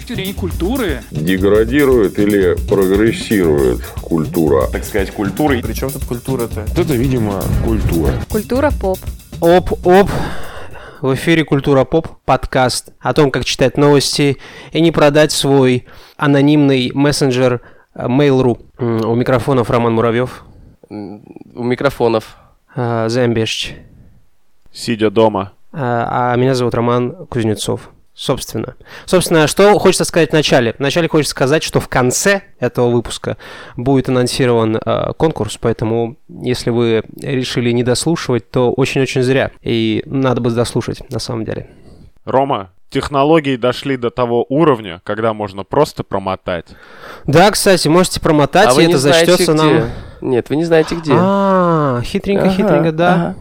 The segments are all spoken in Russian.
точки зрения культуры. Деградирует или прогрессирует культура? Так сказать, культурой. Причем тут культура-то? Это, видимо, культура. Культура поп. Оп-оп. В эфире «Культура поп» подкаст о том, как читать новости и не продать свой анонимный мессенджер э, Mail.ru. У микрофонов Роман Муравьев, У микрофонов. э, Замбешч, Сидя дома. э, а меня зовут Роман Кузнецов. Собственно. Собственно, что хочется сказать в начале? Вначале хочется сказать, что в конце этого выпуска будет анонсирован э, конкурс, поэтому если вы решили не дослушивать, то очень-очень зря. И надо бы дослушать, на самом деле. Рома, технологии дошли до того уровня, когда можно просто промотать. Да, кстати, можете промотать, а и вы это не знаете, зачтется где? нам. Нет, вы не знаете где. А, хитренько, хитренько, да.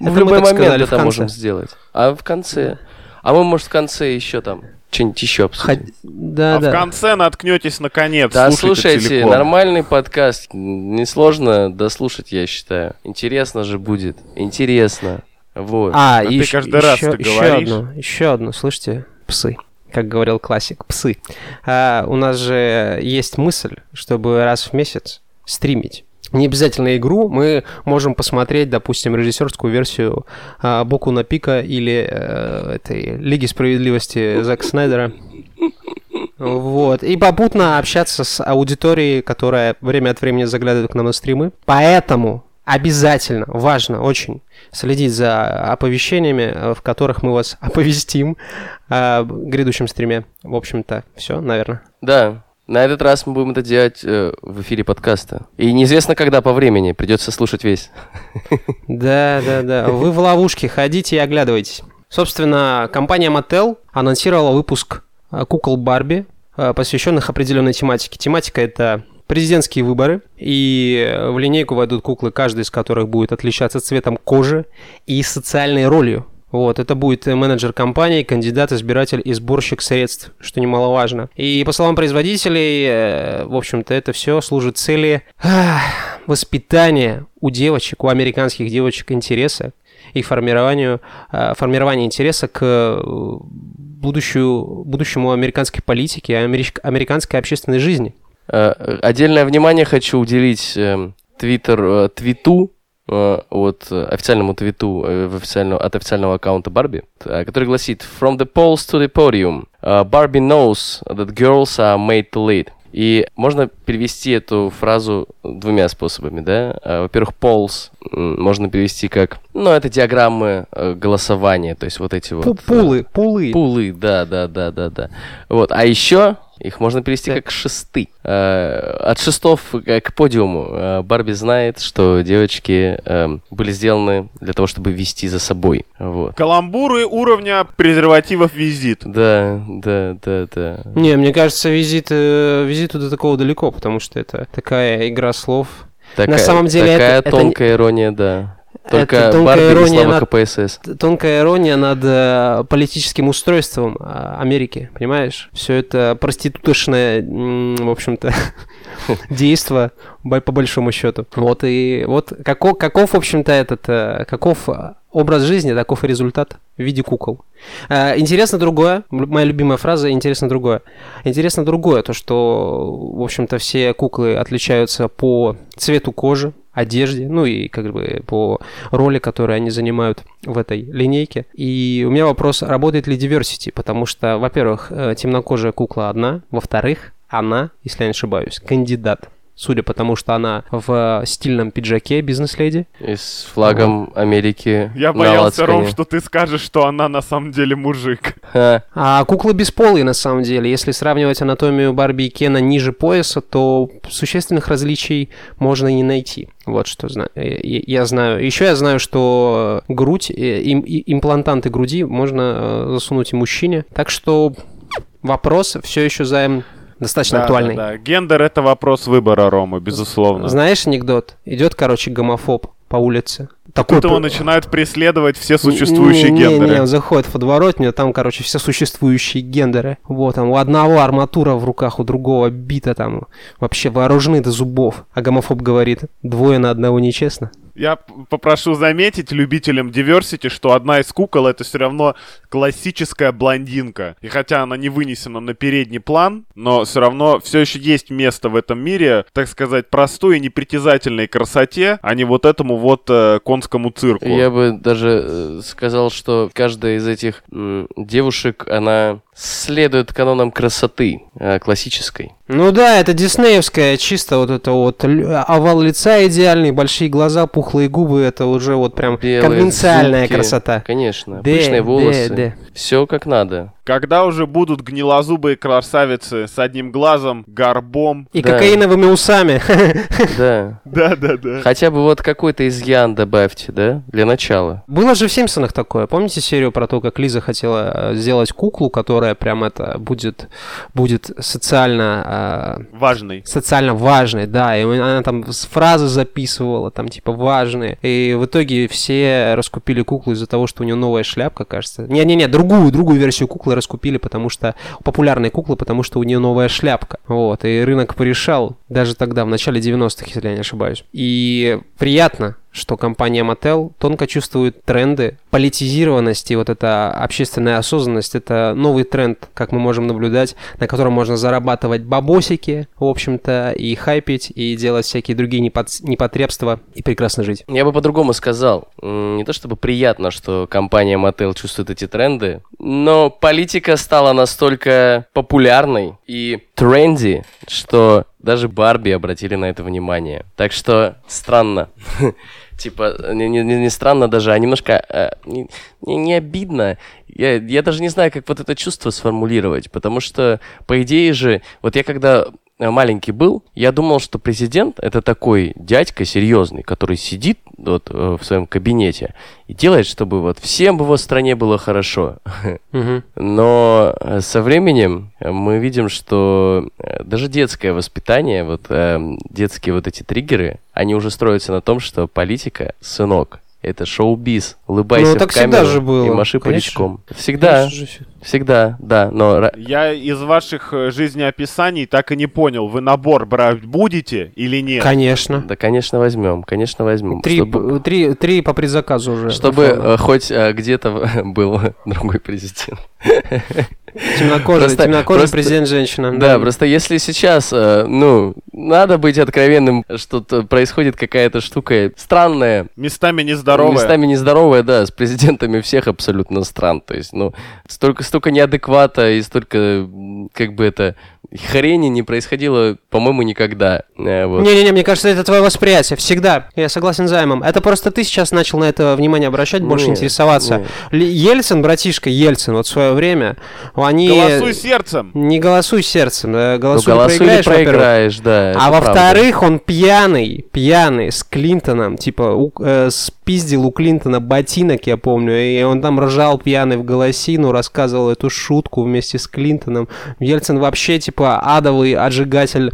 в мы любой так момент это можем сделать. А в конце? А мы, может, в конце еще там что-нибудь еще обсудим. Ход- Да, а да. в конце наткнетесь наконец. Да, слушайте слушайте, нормальный подкаст. Несложно дослушать, я считаю. Интересно же будет. Интересно. Вот. А, А и ты ещё- каждый раз ещё- ты говоришь. одно, еще одно, слышите, псы. Как говорил классик, псы. А, у нас же есть мысль, чтобы раз в месяц стримить. Не обязательно игру, мы можем посмотреть, допустим, режиссерскую версию а, Боку на Пика или э, этой Лиги Справедливости Зака Снайдера. Вот. И попутно общаться с аудиторией, которая время от времени заглядывает к нам на стримы. Поэтому обязательно, важно очень следить за оповещениями, э, в которых мы вас оповестим о грядущем стриме. В общем-то, все, наверное. Да, на этот раз мы будем это делать э, в эфире подкаста. И неизвестно, когда по времени. Придется слушать весь. Да, да, да. Вы в ловушке, ходите и оглядывайтесь. Собственно, компания Mattel анонсировала выпуск э, кукол Барби, э, посвященных определенной тематике. Тематика это президентские выборы, и э, в линейку войдут куклы, каждый из которых будет отличаться цветом кожи и социальной ролью. Вот, это будет э, менеджер компании, кандидат, избиратель и сборщик средств, что немаловажно. И по словам производителей, э, в общем-то, это все служит цели воспитания у девочек, у американских девочек интереса и формированию, э, формирования интереса к будущую, будущему американской политике, американской общественной жизни. Отдельное внимание хочу уделить эм, твиттер, твиту, от э, официальному твиту э, в официального- от официального аккаунта Барби, э, который гласит «From the polls to the podium, Barbie knows that girls are made to lead». И можно перевести эту фразу двумя способами, да? Э, Во-первых, polls можно перевести как, ну, это диаграммы э, голосования, то есть вот эти вот... Пу- э, Пулы, пулы. Пулы, да, да, да, да, да. Вот, а еще их можно перевести Так. как шесты. Э, от шестов к к подиуму. Э, Барби знает, что девочки были сделаны для того, чтобы вести за собой. Вот. Каламбуры уровня презервативов визит. Да, да, да, да. Не, мне кажется, визит, э, визиту до такого далеко, потому что это такая игра слов. Такая, самом деле такая это- это тонкая ирония, да. Только Это тонкая Барби ирония слава над- КПСС. Тонкая ирония над э, политическим устройством э, Америки, понимаешь? Все это проститутошное, м, в общем-то, действо, по большому счету. Вот и вот каков, каков в общем-то, этот, э, каков образ жизни, таков и результат в виде кукол. Э, Интересно другое, моя любимая фраза «интересно другое». Интересно другое, то, что, в общем-то, все куклы отличаются по цвету кожи, одежде, ну и как бы по роли, которые они занимают в этой линейке. И у меня вопрос, работает ли diversity, потому что, во-первых, э, темнокожая кукла одна, во-вторых, она, если я не ошибаюсь, кандидат. Судя по тому, что она в стильном пиджаке бизнес-леди. И с флагом Америки Я на боялся, Ром, лацкане. что ты скажешь, что она на самом деле мужик. Ха. А куклы бесполые, на самом деле. Если сравнивать анатомию Барби и Кена ниже пояса, то существенных различий можно не найти. Вот что знаю. э, Я знаю. Еще я знаю, что грудь, э, им- имплантанты груди можно э, засунуть и мужчине. Так что вопрос все еще за достаточно Да, актуальный. да, да. Гендер это вопрос выбора, Рома, безусловно. Знаешь анекдот? Идет, короче, гомофоб по улице. Такой Тут его начинают преследовать все существующие не, не, гендеры. Не, он заходит в подворотню, там, короче, все существующие гендеры. Вот, там у одного арматура в руках, у другого бита там. Вообще вооружены до зубов. А гомофоб говорит, двое на одного нечестно. Я попрошу заметить любителям diversity, что одна из кукол это все равно классическая блондинка. И хотя она не вынесена на передний план, но все равно все еще есть место в этом мире, так сказать, простой и непритязательной красоте, а не вот этому вот э, конскому цирку. Я бы даже э, сказал, что каждая из этих м, девушек, она следует канонам красоты э, классической. Ну да, это диснеевская, чисто вот это вот овал лица идеальный, большие глаза, пухлые губы, это уже вот прям Белые конвенциальная зубки. красота. Конечно, Да, пышные да, волосы. да. Все как надо. Когда уже будут гнилозубые красавицы с одним глазом, горбом. И Да. кокаиновыми усами. Да. Да-да-да. Хотя бы вот какой-то изъян добавьте, да, для начала. Было же в Симпсонах такое. Помните серию про то, как Лиза хотела э, сделать куклу, которая прям это будет, будет социально э, Важный. социально важной, да, и она там фразы записывала, там типа важные, и в итоге все раскупили куклу из-за того, что у нее новая шляпка, кажется. Не-не-не, другую, другую версию куклы раскупили, потому что популярной куклы, потому что у нее новая шляпка, вот, и рынок порешал даже тогда, в начале 90-х, если я не ошибаюсь. И приятно, что компания Mattel тонко чувствует тренды политизированности, вот эта общественная осознанность, это новый тренд, как мы можем наблюдать, на котором можно зарабатывать бабосики, в общем-то, и хайпить, и делать всякие другие непот- непотребства, и прекрасно жить. Я бы по-другому сказал. Не то чтобы приятно, что компания Mattel чувствует эти тренды, но политика стала настолько популярной и тренди, что даже Барби обратили на это внимание. Так что странно. Типа, не, не- не странно даже, а немножко э, не, не- обидно. Я, я даже не знаю, как вот это чувство сформулировать, потому что, по идее же, вот я когда маленький был, я думал, что президент это такой дядька серьезный, который сидит вот э, в своем кабинете и делает, чтобы вот всем в его стране было хорошо. Мгм. Но э, со временем э, мы видим, что э, даже детское воспитание, вот э, детские вот эти триггеры, они уже строятся на том, что политика, сынок, это шоу-биз. Улыбайся Ну, так в камеру всегда же было. и маши Конечно. паричком. Всегда, Конечно же. Всегда, да. Но Я из ваших э, жизнеописаний так и не понял, вы набор брать будете или нет? Конечно. да, конечно, возьмем, конечно, возьмем. Три, Чтобы- три, три по предзаказу уже. Чтобы оформлено. э, хоть э, где-то был другой президент. темнокожий, просто- темнокожий просто- президент женщина. Да, просто если сейчас, ну, надо быть откровенным, что-то происходит какая-то штука странная, Местами нездоровая. местами нездоровая, да, с президентами всех абсолютно стран. То есть, ну, столько, столько неадеквата и столько, как бы это, хрени не происходило, по-моему, никогда. Э, вот. Не-не-не, мне кажется, это твое восприятие. Всегда. Я согласен с Займом. Это просто ты сейчас начал на это внимание обращать, больше Нет, интересоваться. нет. Ельцин, братишка Ельцин, вот в свое время, они... Голосуй сердцем. Не голосуй сердцем, да, Ну, голосуй, голосуй проиграешь, проиграешь, да. А во-вторых, он пьяный, пьяный, с Клинтоном, типа, у- э, спиздил у Клинтона ботинок, я помню, и он там ржал пьяный в голосину, рассказывал эту шутку вместе с Клинтоном. Ельцин вообще, типа, адовый отжигатель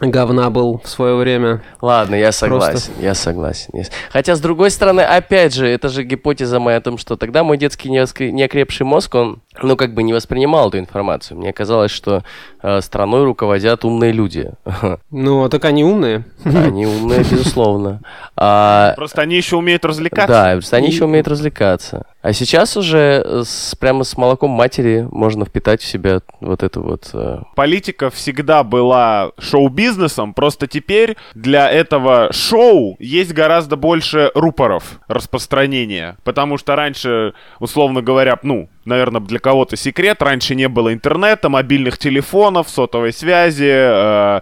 говна был в свое время. Ладно, я согласен, я согласен. Хотя, с другой стороны, опять же, это же гипотеза моя о том, что тогда мой детский неокрепший мозг, он, ну, как бы не воспринимал эту информацию. Мне казалось, что э, страной руководят умные люди. Ну, так они умные. Они умные, безусловно. А, Просто они еще умеют развлекаться. Да, просто они еще умеют развлекаться. А сейчас уже э, с- прямо с молоком матери можно впитать в себя вот эту вот... э, Политика всегда была шоу-бизнесом, просто теперь для этого шоу есть гораздо больше рупоров распространения. Потому что раньше, условно говоря, ну, наверное, для кого-то секрет, раньше не было интернета, мобильных телефонов, сотовой связи, э,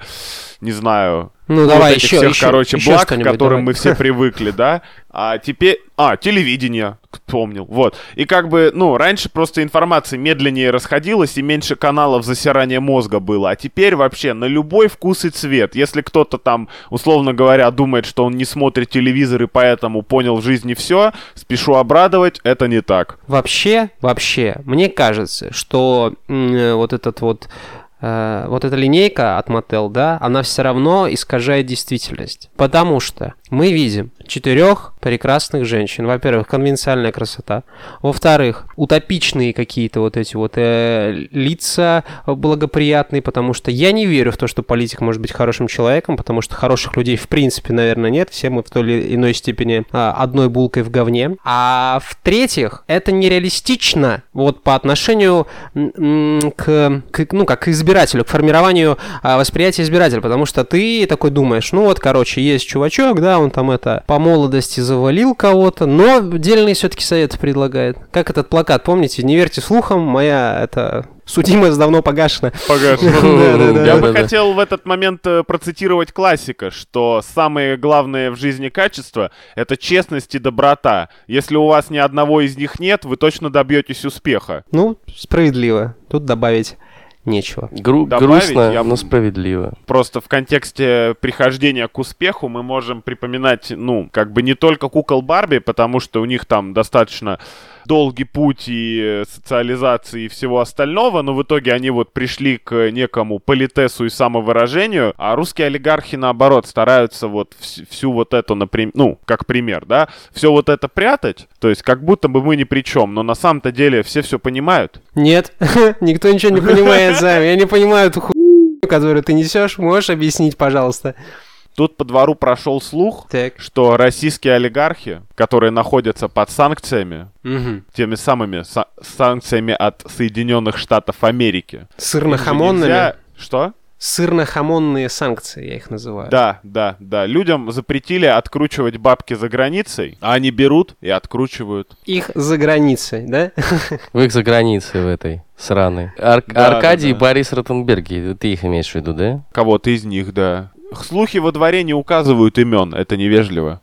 не знаю, Ну, вот давай еще, всех, еще, короче, еще благ, к которым давай. мы все привыкли, да. А теперь... А, телевидение, помнил, вот. И как бы, ну, раньше просто информация медленнее расходилась, и меньше каналов засирания мозга было. А теперь вообще на любой вкус и цвет. Если кто-то там, условно говоря, думает, что он не смотрит телевизор и поэтому понял в жизни все, спешу обрадовать, это не так. Вообще, вообще, мне кажется, что э, вот этот вот вот эта линейка от Mattel, да, она все равно искажает действительность. Потому что мы видим четырех прекрасных женщин. Во-первых, конвенциальная красота. Во-вторых, утопичные какие-то вот эти вот э, лица благоприятные, потому что я не верю в то, что политик может быть хорошим человеком, потому что хороших людей в принципе, наверное, нет. Все мы в той или иной степени а, одной булкой в говне. А в-третьих, это нереалистично вот по отношению к, к, ну, как к избирателю, к формированию а, восприятия избирателя, потому что ты такой думаешь, ну вот, короче, есть чувачок, да, он там это по молодости завалил кого-то, но дельные все-таки советы предлагает. Как этот плакат, помните? Не верьте слухам, моя это судимость давно погашена. Погашена. Я бы хотел в этот момент э, процитировать классика, что самое главное в жизни качество — это честность и доброта. Если у вас ни одного из них нет, вы точно добьетесь успеха. Ну, справедливо. Тут добавить нечего. Гру- Добавить грустно, я- но справедливо. Просто в контексте прихождения к успеху мы можем припоминать, ну, как бы не только кукол Барби, потому что у них там достаточно долгий путь и э, социализации и всего остального, но в итоге они вот пришли к некому политесу и самовыражению, а русские олигархи, наоборот, стараются вот вс- всю вот эту, например, ну, как пример, да, все вот это прятать, то есть как будто бы мы ни при чем, но на самом-то деле все все понимают. Нет, никто ничего не понимает, Займ. Я не понимаю эту хуйню, которую ты несешь. Можешь объяснить, пожалуйста? Тут по двору прошел слух, Так. что российские олигархи, которые находятся под санкциями, Мгм. теми самыми са- санкциями от Соединенных Штатов Америки. Сырно-хамонными. нельзя- Что? Сырно-хамонные санкции, я их называю. Да, да, да. Людям запретили откручивать бабки за границей, а они берут и откручивают. Их за границей, да? В их за границей в этой сраной. Ар- Да, Аркадий да, и да. Борис Ротенберги, ты их имеешь в виду, да? Кого-то из них, да. Слухи во дворе не указывают имен, это невежливо.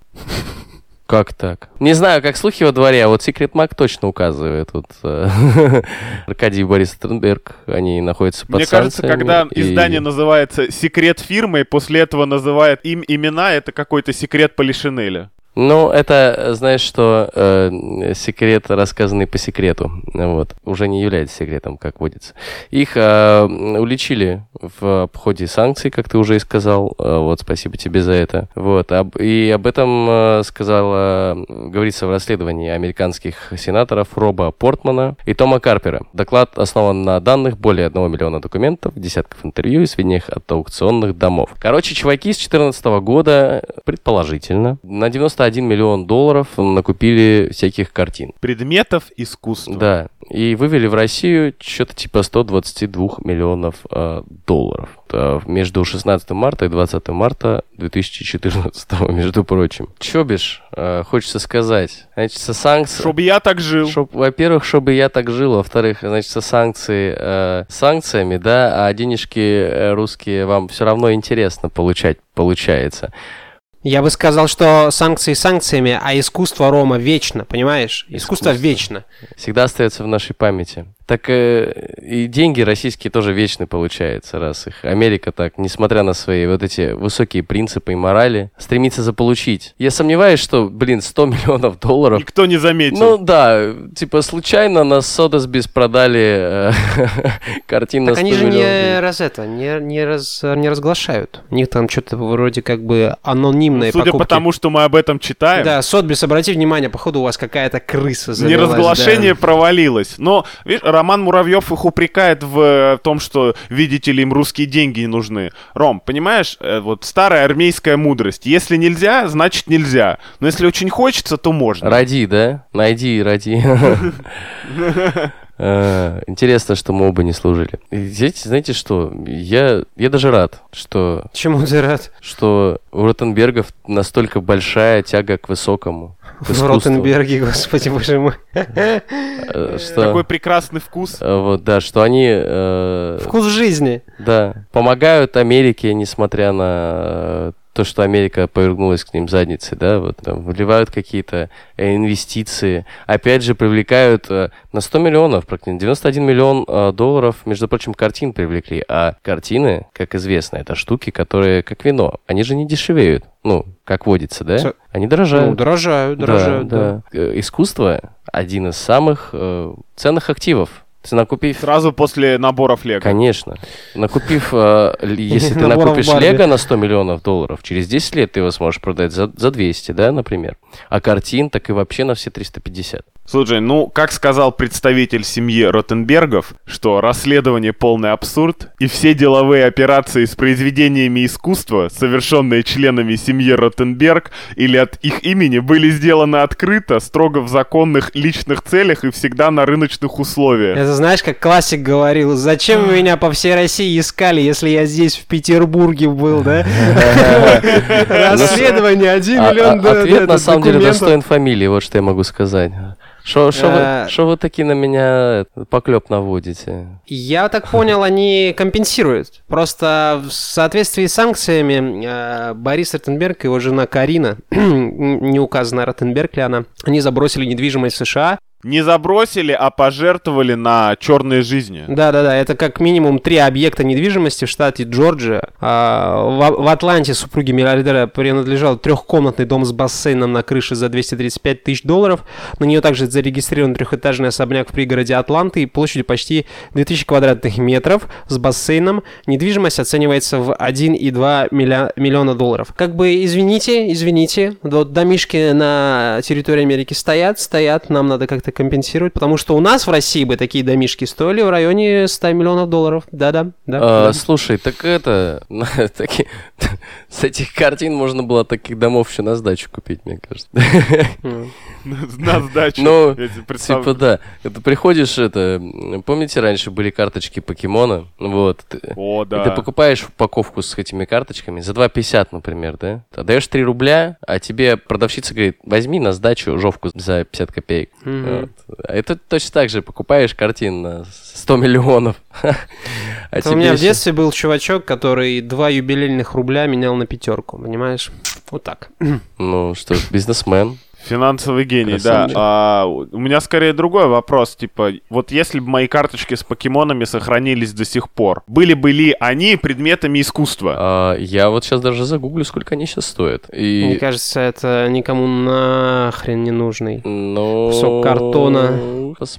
Как так? Не знаю, как слухи во дворе, а вот Секрет Маг точно указывает. Вот, э, Аркадий и Борис Ротенберг, они находятся под Мне кажется, когда и- издание называется «Секрет фирмы», и после этого называет им имена, это какой-то секрет Полишинеля. Ну, это, знаешь, что э, секрет, рассказанный по секрету, вот, уже не является секретом, как водится. Их э, уличили в ходе санкций, как ты уже и сказал, э, вот, спасибо тебе за это. Вот, об- и об этом э, сказала, э, говорится в расследовании американских сенаторов Роба Портмана и Тома Карпера. Доклад основан на данных более 1 миллиона документов, десятков интервью и сведениях от аукционных домов. Короче, чуваки с 2014 года, предположительно, на 91 миллион долларов накупили всяких картин. Предметов искусства. Да, и вывели в Россию что-то типа 122 миллионов э, долларов. Э, между 16 марта и 20 марта 2014, между прочим. Чё бишь, э, хочется сказать. Значит, со санкции... Чтобы я так жил. Чтоб, во-первых, чтобы я так жил, во-вторых, значит, со санкции, э, санкциями, да, а денежки э, русские вам все равно интересно получать, получается. Я бы сказал, что санкции санкциями, а искусство Рома вечно, понимаешь? Искусство, Искусство. вечно. Всегда остается в нашей памяти. Так э, и деньги российские тоже вечны получается, раз их Америка так, несмотря на свои вот эти высокие принципы и морали, стремится заполучить. Я сомневаюсь, что, блин, 100 миллионов долларов Никто не заметил. Ну да, типа случайно на Содесбис продали э, картину Так на 100 они же не раз это, не, не, раз, не разглашают. У них там что-то вроде как бы анонимные Судя покупки. по тому, что мы об этом читаем, Да, Сотбис, обрати внимание, походу у вас какая-то крыса завелась. неразглашение да. провалилось. Но, видишь, Роман Муравьев их упрекает в э, том, что, видите ли, им русские деньги не нужны. Ром, понимаешь, э, вот старая армейская мудрость. Если нельзя, значит нельзя. Но если очень хочется, то можно. Ради, да? Найди и ради. Э, Интересно, что мы оба не служили. И Знаете, что? Я, я даже рад, что, Чему ты рад? что у Ротенбергов настолько большая тяга к высокому. к В искусству. Ротенберге, господи боже мой. Э, Что, Такой прекрасный вкус. э, вот, да, что они э, Вкус жизни. Да, помогают Америке, несмотря на э, то, что Америка повернулась к ним задницей, да, вот там вливают какие-то э, инвестиции, опять же привлекают э, на 100 миллионов, практически 91 миллион э, долларов, между прочим, картин привлекли, а картины, как известно, это штуки, которые как вино, они же не дешевеют, ну, как водится, да, они дорожают. Ну, дорожают, Да, дорожают, да. да. Э, Искусство один из самых э, ценных активов Ты накупив... Сразу после наборов Лего. Конечно. Накупив, э, если ты накупишь. Лего на 100 миллионов долларов, через 10 лет ты его сможешь продать за, за 200, да, например. А картин так и вообще на все 350. Слушай, ну, как сказал представитель семьи Ротенбергов, что расследование полный абсурд, и все деловые операции с произведениями искусства, совершенные членами семьи Ротенберг или от их имени, были сделаны открыто, строго в законных личных целях и всегда на рыночных условиях. Это знаешь, как классик говорил, зачем вы меня по всей России искали, если я здесь в Петербурге был, да? Расследование, один А- миллион а- Ответ на самом деле достоин фамилии, вот что я могу сказать. Что Э, вы, шо вы такие на меня поклеп наводите? Я так понял, они компенсируют. Просто в соответствии с санкциями э, Борис Ротенберг и его жена Карина, не указано Ротенберг ли она, они забросили недвижимость в США. Не забросили, а пожертвовали на черные жизни. Да-да-да, это как минимум три объекта недвижимости в штате Джорджия. А, В, в Атланте супруге миллиардера принадлежал трехкомнатный дом с бассейном на крыше за 235 тысяч долларов. На нее также зарегистрирован трехэтажный особняк в пригороде Атланты и площадью почти 2000 квадратных метров с бассейном. Недвижимость оценивается в 1,2 милля- миллиона долларов. Как бы, извините, извините, вот домишки на территории Америки стоят, стоят, нам надо как-то компенсировать, потому что у нас в России бы такие домишки стоили в районе 100 миллионов долларов. Да-да, да. А, да. Слушай, так это... таки- с этих картин можно было таких домов еще на сдачу купить, мне кажется. На сдачу. Ну. Типа да. Это приходишь, это... Помните, раньше были карточки покемона? Вот. ты- О, да. ты покупаешь упаковку с этими карточками за 2,50, например, да? Отдаешь 3 рубля, а тебе продавщица говорит, возьми на сдачу жовку за 50 копеек. Мгм. Вот. А это точно так же, покупаешь картин на 100 миллионов. А у меня в ещё- детстве был чувачок, который два юбилейных рубля менял на пятерку, понимаешь? Вот так. Ну что, ж, бизнесмен. Финансовый гений, Красавчик. да. А, у меня скорее другой вопрос. Типа, вот если бы мои карточки с покемонами сохранились до сих пор, были бы ли они предметами искусства? А, я вот сейчас даже загуглю, сколько они сейчас стоят. Мне И... кажется, это никому нахрен не нужный. Ну... кусок картона.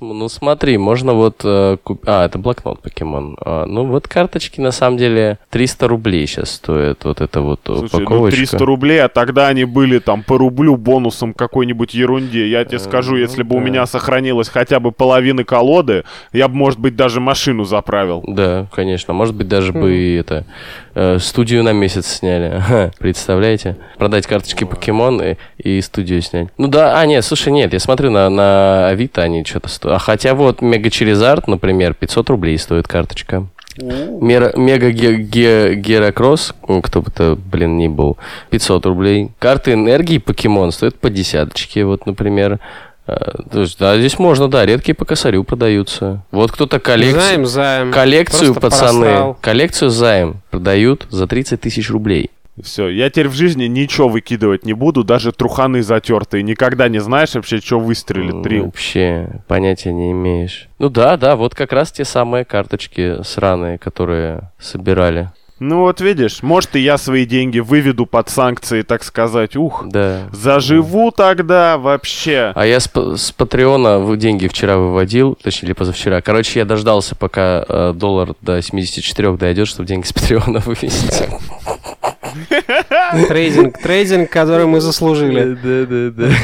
Ну, смотри, можно вот... э, куп- А, это блокнот покемон. А, ну, вот карточки, на самом деле, 300 рублей сейчас стоят. Вот это вот Слушай, ну упаковочка. 300 рублей, а тогда они были там по рублю бонусом какой-нибудь ерунде. Я тебе Э, скажу, ну если бы у меня сохранилось хотя бы половины колоды, я бы, может быть, даже машину заправил. Да, конечно. Может быть, даже бы и это э, студию на месяц сняли. Представляете? Продать карточки покемон и, и студию снять. Ну да, а нет, слушай, нет, я смотрю на, на Авито, они что-то стоят. А хотя вот Мега Черезард, например, 500 рублей стоит карточка. Мера- Мега Ге- Ге- Герокросс, м, кто бы это, блин, ни был, 500 рублей. Карты энергии покемон стоят по десяточке, вот, например. Э, То есть, да, здесь можно, да, редкие по косарю продаются. Вот кто-то коллекцию... Займ, займ. Коллекцию, Просто пацаны, просрал. коллекцию займ продают за 30 тысяч рублей. Все, я теперь в жизни ничего выкидывать не буду, даже труханы затертые. Никогда не знаешь вообще, что выстрелит. М, Трил. Вообще понятия не имеешь. Ну да, да, вот как раз те самые карточки сраные, которые собирали. Ну вот видишь, может и я свои деньги выведу под санкции, так сказать. Ух, Да. заживу тогда вообще. А я с, с Патреона деньги вчера выводил, точнее, или позавчера. Короче, я дождался, пока э, доллар до 74 дойдет, чтобы деньги с Патреона вывести. Трейдинг, трейдинг, который мы заслужили. Да, да, да.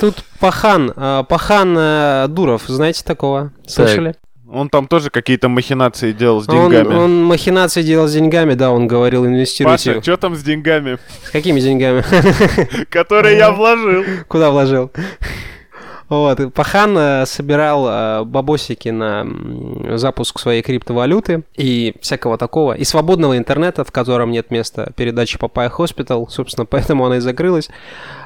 Тут Пахан, а, Пахан э, Дуров, знаете такого? Слышали? Он там тоже какие-то махинации делал с Он, деньгами. он махинации делал с деньгами, да, он говорил, инвестируйте. Паша, что там с деньгами, С какими деньгами? которые я вложил? Куда вложил? Вот, и Пахан э, собирал э, бабосики на запуск своей криптовалюты и всякого такого, и свободного интернета, в котором нет места передачи Papaya Hospital, собственно, поэтому она и закрылась.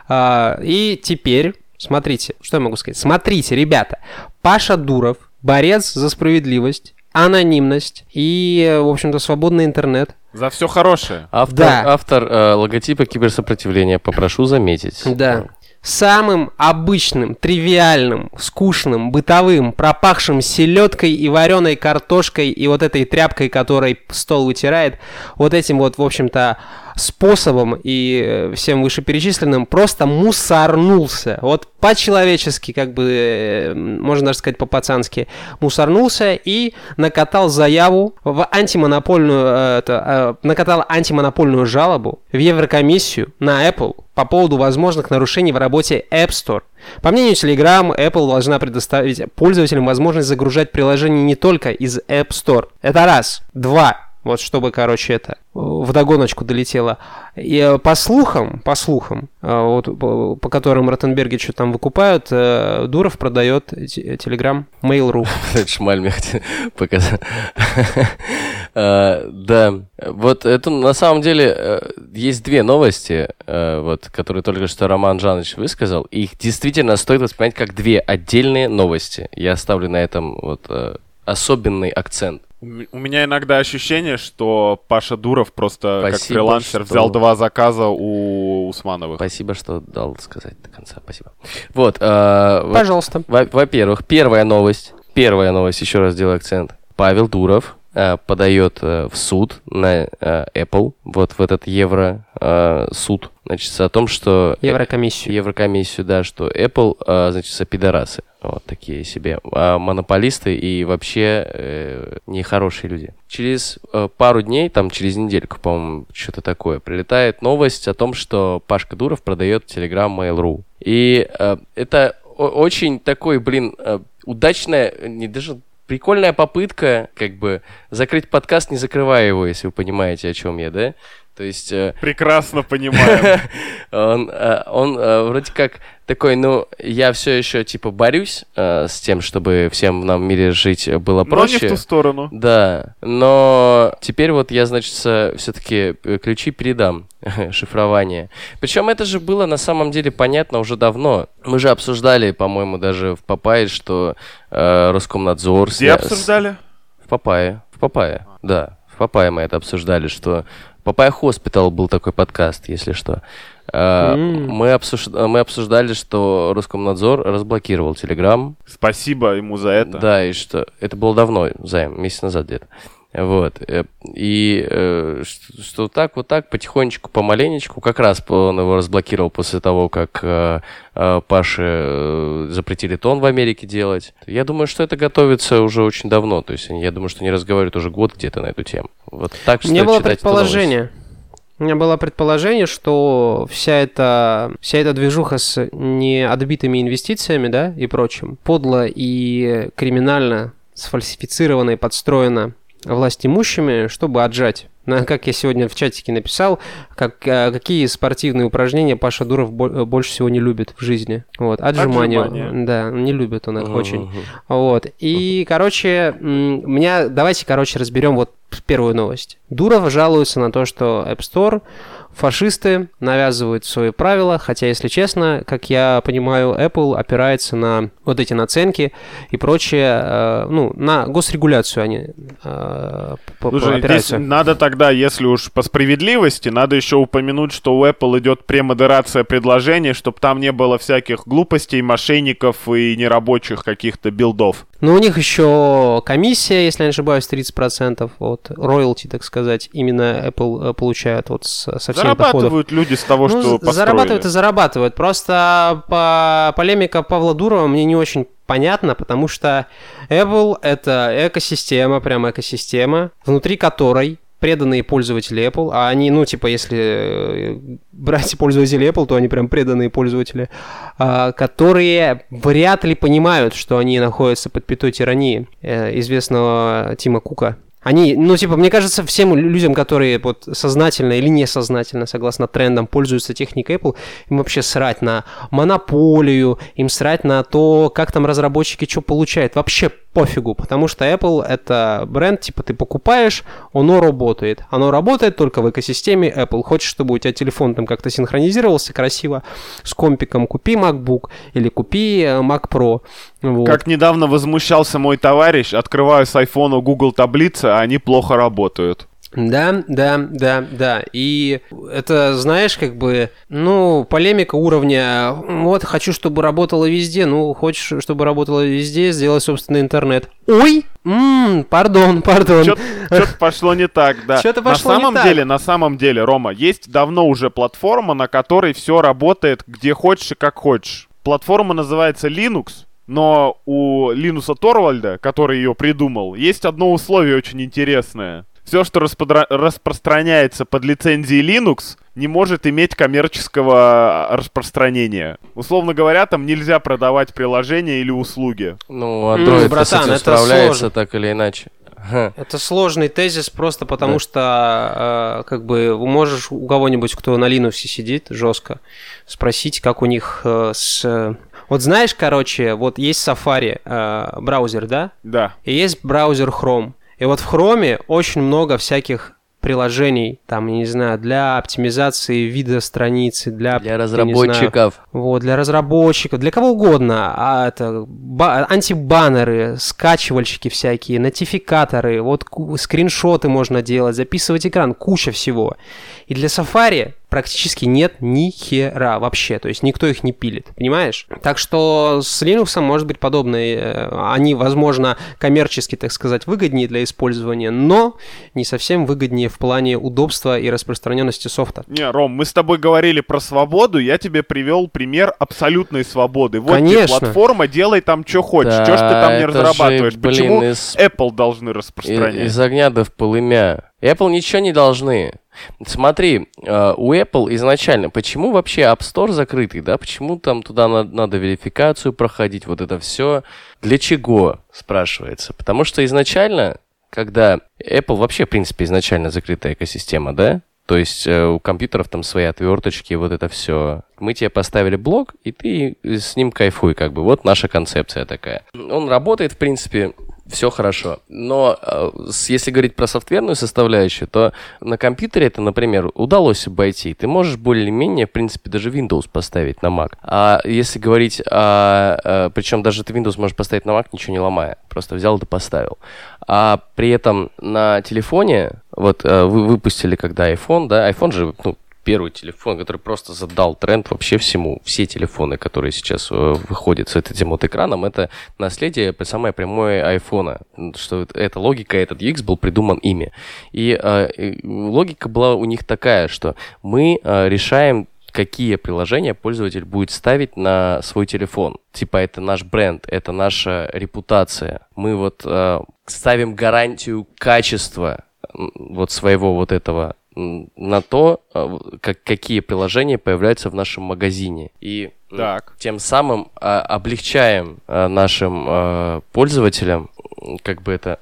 А, И теперь, смотрите, что я могу сказать? Смотрите, ребята, Паша Дуров, борец за справедливость, анонимность и, э, в общем-то, свободный интернет. За все хорошее. Автор, Да. автор э, логотипа киберсопротивления, попрошу заметить. Да. Самым обычным, тривиальным, скучным, бытовым, пропахшим селедкой и вареной картошкой и вот этой тряпкой, которой стол вытирает, вот этим вот, в общем-то, способом и э, всем вышеперечисленным просто мусорнулся. Вот по-человечески, как бы, э, можно даже сказать по-пацански, мусорнулся и накатал заяву в антимонопольную, э, это, накатал антимонопольную жалобу в Еврокомиссию на Apple по поводу возможных нарушений в работе App Store. По мнению Telegram, Apple должна предоставить пользователям возможность загружать приложения не только из App Store. Это раз. Два. Вот чтобы, короче, это в догоночку долетело. И э, по слухам, по слухам, э, вот, по, по которым Ротенберги что там выкупают, э, Дуров продает Telegram Mail.ru. Шмаль мне хотел показать. Да, вот это на самом деле есть две новости, вот, которые только что Роман Жанович высказал. Их действительно стоит воспринимать как две отдельные новости. Я ставлю на этом вот особенный акцент. У меня иногда ощущение, что Паша Дуров просто Спасибо, как фрилансер что- взял два заказа у Усмановых. Спасибо, что дал сказать до конца. Спасибо. Вот. э, во- Пожалуйста. во- Во-первых, первая новость. Первая новость, еще раз делаю акцент. Павел Дуров э, подает э, в суд на э, Apple, вот в этот евро э, суд, значит, о том, что... Еврокомиссию. Еврокомиссию, да, что Apple, э, значит, пидорасы. Вот такие себе. А монополисты и вообще э, нехорошие люди. Через э, пару дней, там через недельку, по-моему, что-то такое, прилетает новость о том, что Пашка Дуров продает Telegram Mail.ru. И э, это очень такой, блин, э, удачная, не даже прикольная попытка, как бы, закрыть подкаст, не закрывая его, если вы понимаете, о чем я, да? То есть... э, Прекрасно понимаю. он, э, он э, вроде как такой, ну, я все еще, типа, борюсь э, с тем, чтобы всем нам в мире жить было Но не в проще. ту сторону. Да, но теперь вот я, значит, все-таки ключи передам, шифрование. Причем это же было на самом деле понятно уже давно. Мы же обсуждали, по-моему, даже в Папае, что э, Роскомнадзор... Где с- обсуждали? в Папае. В Папае, да. В Папае мы это обсуждали, что Papaya Hospital был такой подкаст, если что. М. Мы, обсуж- мы обсуждали, что Роскомнадзор разблокировал Телеграм. Спасибо ему за это. Да, и что... Это было давно, займ, месяц назад где-то. Вот. э, И э, что, что так, вот так, потихонечку, помаленечку, как раз он его разблокировал после того, как э, Паше запретили тон в Америке делать. Я думаю, что это готовится уже очень давно. То есть я думаю, что они разговаривают уже год где-то на эту тему. Вот так У меня стоит было предположение. У меня было предположение, что вся эта, вся эта движуха с неотбитыми инвестициями, да, и прочим, подло и криминально сфальсифицировано и подстроено власть имущими, чтобы отжать. На- Как я сегодня в чатике написал, как, э, какие спортивные упражнения Паша Дуров бо- больше всего не любит в жизни. Вот, отжимания. Отжимания. Да, не любит он их Мгм, очень. Вот. И, короче, меня... Давайте, короче, разберем вот первую новость. Дуров жалуется на то, что App Store фашисты навязывают свои правила, хотя, если честно, как я понимаю, Apple опирается на вот эти наценки и прочее, э, ну, на госрегуляцию они э, Слушай, здесь опираются. надо тогда, если уж по справедливости, надо еще упомянуть, что у Apple идет премодерация предложений, чтобы там не было всяких глупостей, мошенников и нерабочих каких-то билдов. Но у них еще комиссия, если я не ошибаюсь, 30% от роялти, так сказать, именно Apple э, получает вот со всех доходов. Зарабатывают люди с того, Ну, что построили. зарабатывают и зарабатывают. Просто по полемика Павла Дурова мне не очень понятно, потому что Apple — это экосистема, прям экосистема, внутри которой преданные пользователи Apple, а они, ну, типа, если э, брать пользователей Apple, то они прям преданные пользователи, а, которые вряд ли понимают, что они находятся под пятой тирании э, известного Тима Кука. Они, ну, типа, мне кажется, всем лю- людям, которые вот сознательно или несознательно, согласно трендам, пользуются техникой Apple, им вообще срать на монополию, им срать на то, как там разработчики что получают. Вообще пофигу, потому что Apple это бренд, типа, ты покупаешь, оно работает. Оно работает только в экосистеме Apple. Хочешь, чтобы у тебя телефон там как-то синхронизировался красиво с компиком, купи MacBook или купи э, Mac Pro. Вот. Как недавно возмущался мой товарищ, открываю с айфона Google таблицы, а они плохо работают. Да, да, да, да. И это, знаешь, как бы, ну, полемика уровня, вот, хочу, чтобы работало везде, ну, хочешь, чтобы работало везде, сделай собственный интернет. Ой, м пардон, пардон. Что-то пошло не так, да. Что-то пошло на самом не деле, так. на самом деле, Рома, есть давно уже платформа, на которой все работает где хочешь и как хочешь. Платформа называется Linux, но у Линуса Торвальда, который ее придумал, есть одно условие очень интересное. Все, что расподра- распространяется под лицензией Linux, не может иметь коммерческого распространения. Условно говоря, там нельзя продавать приложения или услуги. Ну, Android с братан, этим это справляется сложно. так или иначе. Это сложный тезис просто потому, Да. что э, как бы можешь у кого-нибудь, кто на Linux сидит жестко, спросить, как у них э, с... э, Вот знаешь, короче, вот есть Safari э, браузер, да? Да. И есть браузер Chrome. И вот в Chrome очень много всяких приложений, там, я не знаю, для оптимизации вида страницы, для, Для не знаю, разработчиков. вот, для разработчиков, для кого угодно. А это ба- антибаннеры, скачивальщики всякие, нотификаторы, вот скриншоты можно делать, записывать экран, куча всего. И для Safari практически нет ни хера вообще, то есть никто их не пилит, понимаешь? Так что с Linux может быть подобное. э, Они, возможно, коммерчески, так сказать, выгоднее для использования, но не совсем выгоднее в плане удобства и распространенности софта. Не, Ром, мы с тобой говорили про свободу, я тебе привел пример абсолютной свободы. Вот тебе Конечно. платформа, делай там, что хочешь. Да, что ж ты там не это же, разрабатываешь? блин, Почему из- Apple должны распространять? Из огня да в полымя. Apple ничего не должны. Смотри, э, у Apple изначально, почему вообще App Store закрытый, да? Почему там туда на- надо верификацию проходить, вот это все? Для чего, спрашивается? Потому что изначально, когда Apple вообще, в принципе, изначально закрытая экосистема, да? То есть э, у компьютеров там свои отверточки, вот это все. Мы тебе поставили блок, и ты с ним кайфуй, как бы. Вот наша концепция такая. Он работает, в принципе, все хорошо. Но э, если говорить про софтверную составляющую, то на компьютере это, например, удалось обойти. Ты можешь более-менее, в принципе, даже Windows поставить на Mac. А если говорить о... причем даже ты Windows можешь поставить на Mac, ничего не ломая. Просто взял да поставил. А при этом на телефоне, вот э, вы выпустили когда iPhone, да, iPhone же, ну, первый телефон, который просто задал тренд вообще всему. Все телефоны, которые сейчас э, выходят с этим вот экраном, это наследие самое прямое айфона. Что эта логика, этот UX был придуман ими. И э, логика была у них такая, что мы э, решаем какие приложения пользователь будет ставить на свой телефон. Типа это наш бренд, это наша репутация. Мы вот э, ставим гарантию качества вот своего вот этого на то, в- как, какие приложения появляются в нашем магазине. И Так. тем самым а, облегчаем а, нашим а, пользователям, как бы это,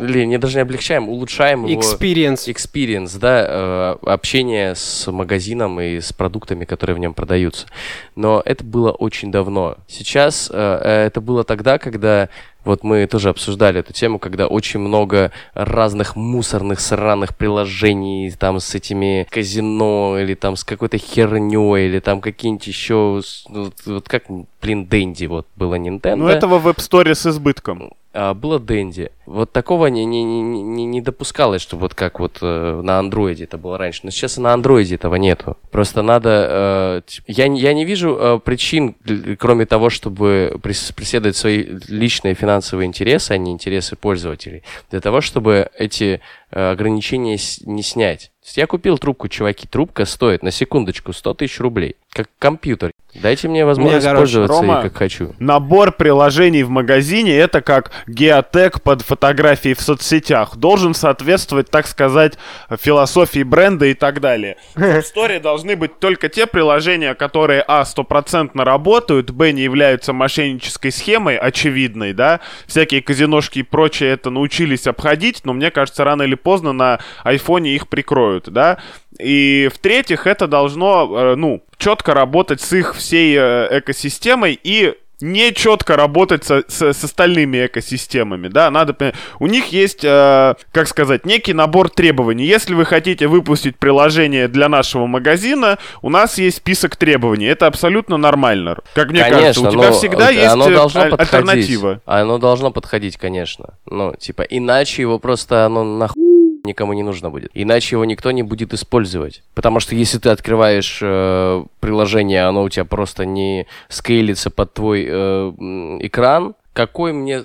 или не даже не облегчаем, улучшаем его Experience. experience, да, э, общение с магазином и с продуктами, которые в нем продаются. Но это было очень давно. Сейчас э, это было тогда, когда вот мы тоже обсуждали эту тему, когда очень много разных мусорных, сраных приложений, там с этими казино, или там с какой-то херней, или там какие-нибудь еще, вот, вот как, блин, Дэнди, вот было Nintendo. Ну, этого в App Store с избытком. А, было Дэнди. Вот такого не, не, не, не, допускалось, что вот как вот э, на андроиде это было раньше. Но сейчас и на андроиде этого нету. Просто надо... э, я, я не вижу э, причин, кроме того, чтобы прес- преследовать свои личные финансовые интересы, а не интересы пользователей, для того, чтобы эти э, ограничения не снять. Я купил трубку, чуваки, трубка стоит, на секундочку, 100 тысяч рублей. Как компьютер. Дайте мне возможность короче, пользоваться Рома, как хочу. Набор приложений в магазине это как геотек под фотографии в соцсетях. Должен соответствовать, так сказать, философии бренда и так далее. В Store должны быть только те приложения, которые, а, стопроцентно работают, б, не являются мошеннической схемой, очевидной, да. Всякие казиношки и прочее это научились обходить, но мне кажется, рано или поздно на айфоне их прикроют, да. И в-третьих, это должно, э, ну, четко работать с их всей э, экосистемой и не четко работать со- с, с остальными экосистемами, да, надо понять. У них есть, э, как сказать, некий набор требований. Если вы хотите выпустить приложение для нашего магазина, у нас есть список требований. Это абсолютно нормально. Как мне кажется, у тебя всегда есть оно э, должно аль- подходить. альтернатива. Оно должно подходить, конечно. Ну, типа, иначе его просто оно нахуй никому не нужно будет. Иначе его никто не будет использовать. Потому что если ты открываешь э, приложение, оно у тебя просто не скейлится под твой э, экран, какой мне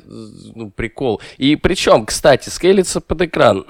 ну, прикол. И причем, кстати, скейлится под экран.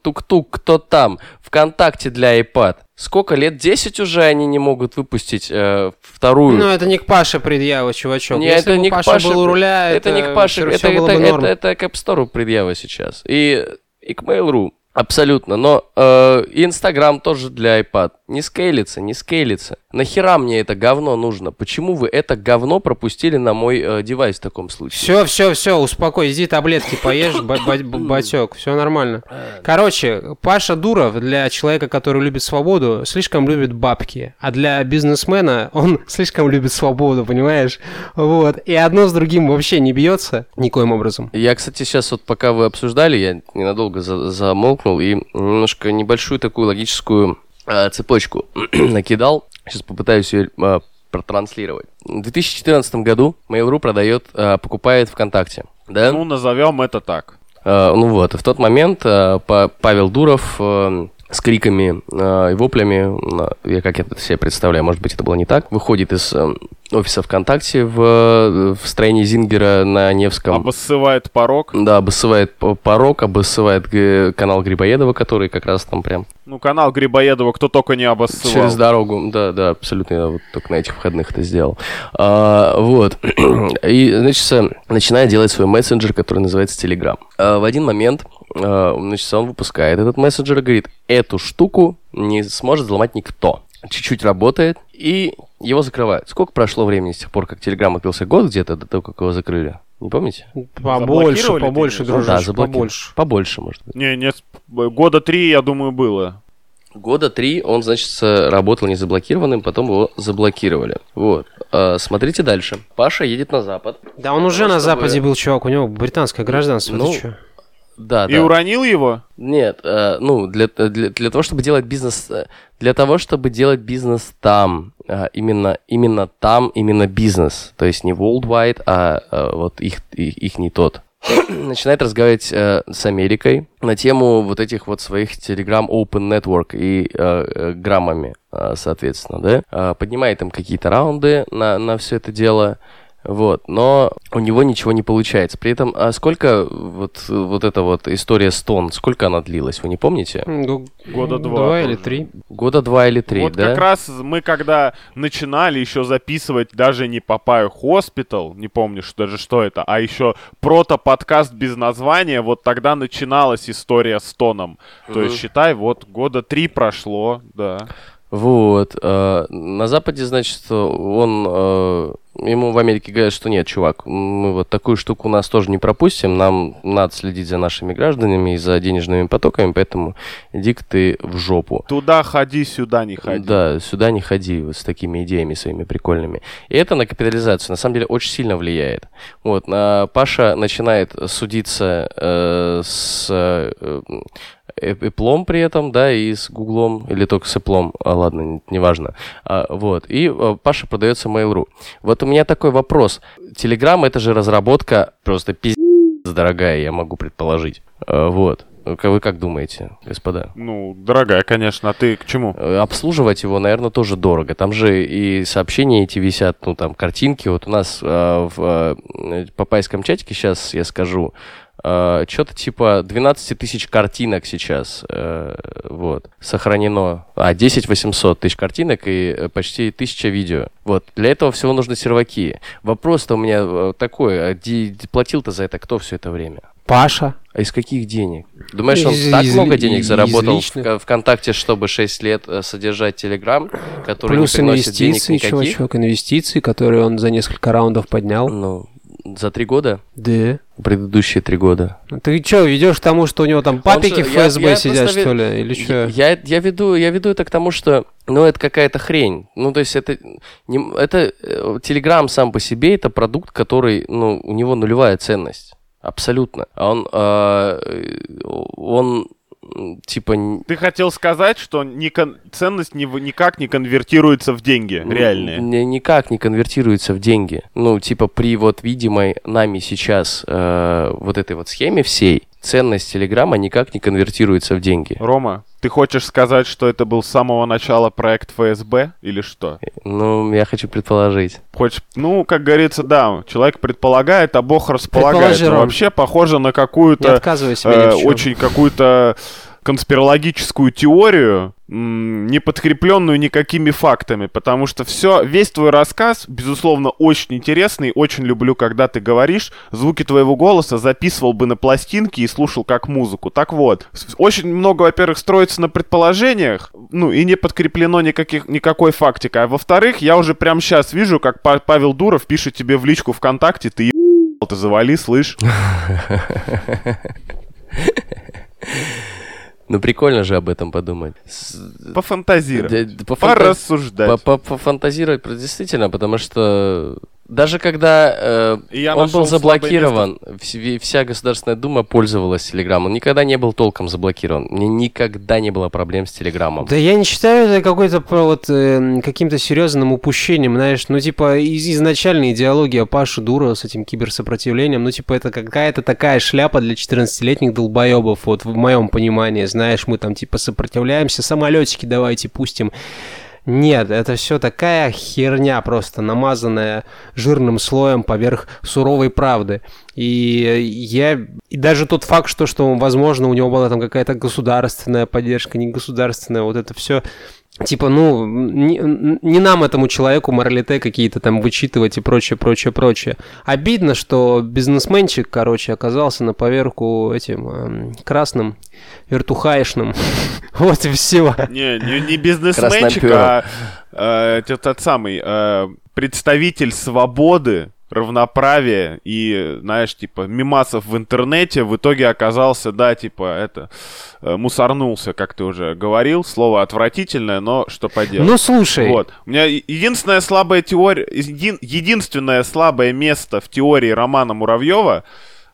Тук-тук, кто там? ВКонтакте для iPad. Сколько лет? 10 уже они не могут выпустить э, вторую. Ну, это не к Паше предъява, чувачок. Не, Если это бы не Паша Паше был у руля, это, не к Паше, это, это, это, это к App Store предъява сейчас. И, и к Mail.ru. Абсолютно. Но э, Инстаграм тоже для iPad. Не скейлится, не скейлится. Нахера мне это говно нужно? Почему вы это говно пропустили на мой э, девайс в таком случае? Все, все, все, успокойся, иди таблетки поешь, ба- ба- ба- батек, все нормально. Короче, Паша Дуров для человека, который любит свободу, слишком любит бабки, а для бизнесмена он слишком любит свободу, понимаешь? Вот, и одно с другим вообще не бьется никоим образом. Я, кстати, сейчас вот пока вы обсуждали, я ненадолго за- замолкнул и немножко небольшую такую логическую э, цепочку накидал. Сейчас попытаюсь ее э, протранслировать. В 2014 году Mail.ru продает, э, покупает ВКонтакте. Да? Ну, назовем это так. Э, ну вот, в тот момент э, Па- Павел Дуров э, с криками э, и воплями, э, я как я это себе представляю, может быть, это было не так, выходит из э, офиса ВКонтакте в, э, в строении Зингера на Невском. Обоссывает порог. Да, обоссывает порог, обоссывает г- канал Грибоедова, который как раз там прям Ну, канал Грибоедова кто только не обоссывал. через дорогу. Да, да, абсолютно. Я вот только на этих выходных это сделал. А, вот. И, значит, начинает делать свой мессенджер, который называется Telegram. А, в один момент, значит, он выпускает этот мессенджер и говорит, эту штуку не сможет взломать никто. Чуть-чуть работает, и его закрывают. Сколько прошло времени с тех пор, как Telegram открылся? Год где-то до того, как его закрыли? Не помните? Побольше, побольше, Ну да, дружище, заблокировали. побольше. Побольше, может быть. Не, не, с- года три, я думаю, было. Года три он, значит, работал незаблокированным, потом его заблокировали. Вот. А, смотрите дальше. Паша едет на запад. Да он уже на чтобы- Западе был, чувак, у него британское гражданство, Ну? Да, И да. уронил его? Нет, э, ну, для, для, для того, чтобы делать бизнес... э, Для того, чтобы делать бизнес там, э, именно, именно там, именно бизнес. То есть не worldwide, а э, вот их, их, их не тот. Начинает разговаривать э, с Америкой на тему вот этих вот своих Telegram Open Network и э, э, граммами, э, соответственно, да. Э, поднимает им какие-то раунды на, на все это дело. Вот, но у него ничего не получается. При этом, а сколько вот, вот эта вот история с Тон, сколько она длилась, вы не помните? Ну, Года два Два или три. Года два или три, вот да? как раз мы когда начинали еще записывать даже не Папаю Хоспитал, не помню что, даже что это, а еще прото-подкаст без названия, вот тогда начиналась история с Тоном. То есть, считай, вот года три прошло, да. Вот. э, на Западе, значит, он... э, ему в Америке говорят, что нет, чувак, мы вот такую штуку у нас тоже не пропустим, нам надо следить за нашими гражданами и за денежными потоками, поэтому иди-ка ты в жопу. Туда ходи, сюда не ходи. Да, сюда не ходи вот с такими идеями своими прикольными. И это на капитализацию, на самом деле, очень сильно влияет. Вот, на- Паша начинает судиться э, с э, э, Apple при этом, да, и с Гуглом, или только с Apple, а, ладно, неважно. А, вот, и э, Паша продается Mail.ru. Вот у меня такой вопрос. Telegram это же разработка просто пиздец дорогая, я могу предположить. А, вот. Вы как думаете, господа? Ну, дорогая, конечно, а ты к чему? Э, обслуживать его, наверное, тоже дорого. Там же и сообщения эти висят, ну, там, картинки. Вот у нас э, в э, папайском чатике, сейчас я скажу, что-то типа 12 тысяч картинок сейчас, э, вот, сохранено. А, 10 800 тысяч картинок и э, почти 1000 видео. Вот, для этого всего нужны серваки. Вопрос-то у меня э, такой, а платил-то за это кто все это время? Паша. А из каких денег? Думаешь, он Из- так из- много денег из заработал в личных. Ка- ВКонтакте, чтобы 6 лет э, содержать Телеграм, который Плюс не приносит денег инвестиции, никаких? чувачок, инвестиции, которые он за несколько раундов поднял. Ну, за три года? Да. Предыдущие три года. Ты что, ведешь к тому, что у него там папики же- в я- ФСБ я сидят, просто что ли? Или что? Я, я, веду, я веду это к тому, что, ну, это какая-то хрень. Ну, то есть это, не, это Телеграм сам по себе, это продукт, который, ну, у него нулевая ценность. Абсолютно. А Он, э, он типа, Ты хотел сказать, что не кон- ценность не никак не конвертируется в деньги реальные. Н- никак не конвертируется в деньги. Ну, типа при вот видимой нами сейчас э, вот этой вот схеме всей, ценность Телеграма никак не конвертируется в деньги. Рома, ты хочешь сказать, что это был с самого начала проект ФСБ или что? Ну, я хочу предположить. Хочешь, ну, как говорится, да, человек предполагает, а Бог располагает. Ром. вообще похоже на какую-то э, очень какую-то конспирологическую теорию, не подкрепленную никакими фактами, потому что все, весь твой рассказ, безусловно, очень интересный, очень люблю, когда ты говоришь, звуки твоего голоса записывал бы на пластинки и слушал как музыку. Так вот, очень много, во-первых, строится на предположениях, ну, и не подкреплено никаких, никакой фактикой, а во-вторых, я уже прямо сейчас вижу, как Па- Павел Дуров пишет тебе в личку ВКонтакте, ты ебал, ты завали, слышь. Ну, прикольно же об этом подумать. Пофантазировать. пофанта- Порассуждать. по- по- Пофантазировать действительно, потому что даже когда э, я он был заблокирован, вс- вся Государственная Дума пользовалась Телеграмом. Он никогда не был толком заблокирован. Мне никогда не было проблем с Телеграмом. Да я не считаю это какой-то вот э, каким-то серьезным упущением, знаешь, ну типа из изначальной идеология Паши Дурова с этим киберсопротивлением, ну типа это какая-то такая шляпа для 14-летних долбоебов, вот в моем понимании, знаешь, мы там типа сопротивляемся, самолетики давайте пустим. Нет, это все такая херня просто, намазанная жирным слоем поверх суровой правды. И я... И даже тот факт, что, что возможно, у него была там какая-то государственная поддержка, не государственная, вот это все... Типа, ну, не, не нам этому человеку моралите какие-то там вычитывать и прочее, прочее, прочее. Обидно, что бизнесменчик, короче, оказался на поверку этим эм, красным, вертухаешным. Вот и все. Не, не, не бизнесменчик, а э, тот, тот самый э, представитель свободы, равноправия и, знаешь, типа, мимасов в интернете в итоге оказался, да, типа, это, э, мусорнулся, как ты уже говорил. Слово отвратительное, но что поделать. Ну, слушай, Вот. У меня единственная слабая теория, един- единственное слабое место в теории романа Муравьева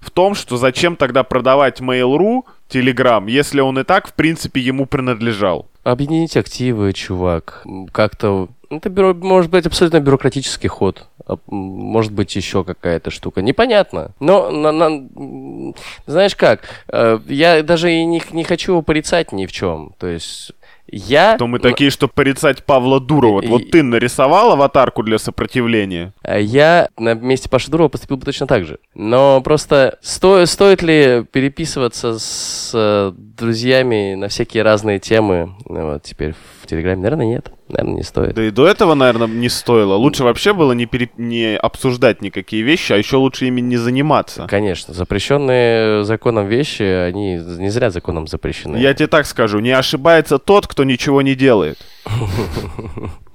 в том, что зачем тогда продавать Mail.ru, Telegram, если он и так, в принципе, ему принадлежал. Объединить активы, чувак. Как-то... ну, Это бюро, может быть абсолютно бюрократический ход. А, Может быть еще какая-то штука. Непонятно. Но, на- на- знаешь как, э, я даже и не, не хочу порицать ни в чем. То есть я... То мы такие, что порицать Павла Дурова. И- Вот ты нарисовал аватарку для сопротивления? А Я на месте Паши Дурова поступил бы точно так же. Но просто сто- стоит ли переписываться с э, друзьями на всякие разные темы ну, вот, теперь в Телеграме? Наверное, нет. Наверное, не стоит. Да и до этого, наверное, не стоило. Лучше вообще было не, пере- не обсуждать никакие вещи, а еще лучше ими не заниматься. Конечно, запрещенные законом вещи, они не зря законом запрещены. Я тебе так скажу, не ошибается тот, кто ничего не делает.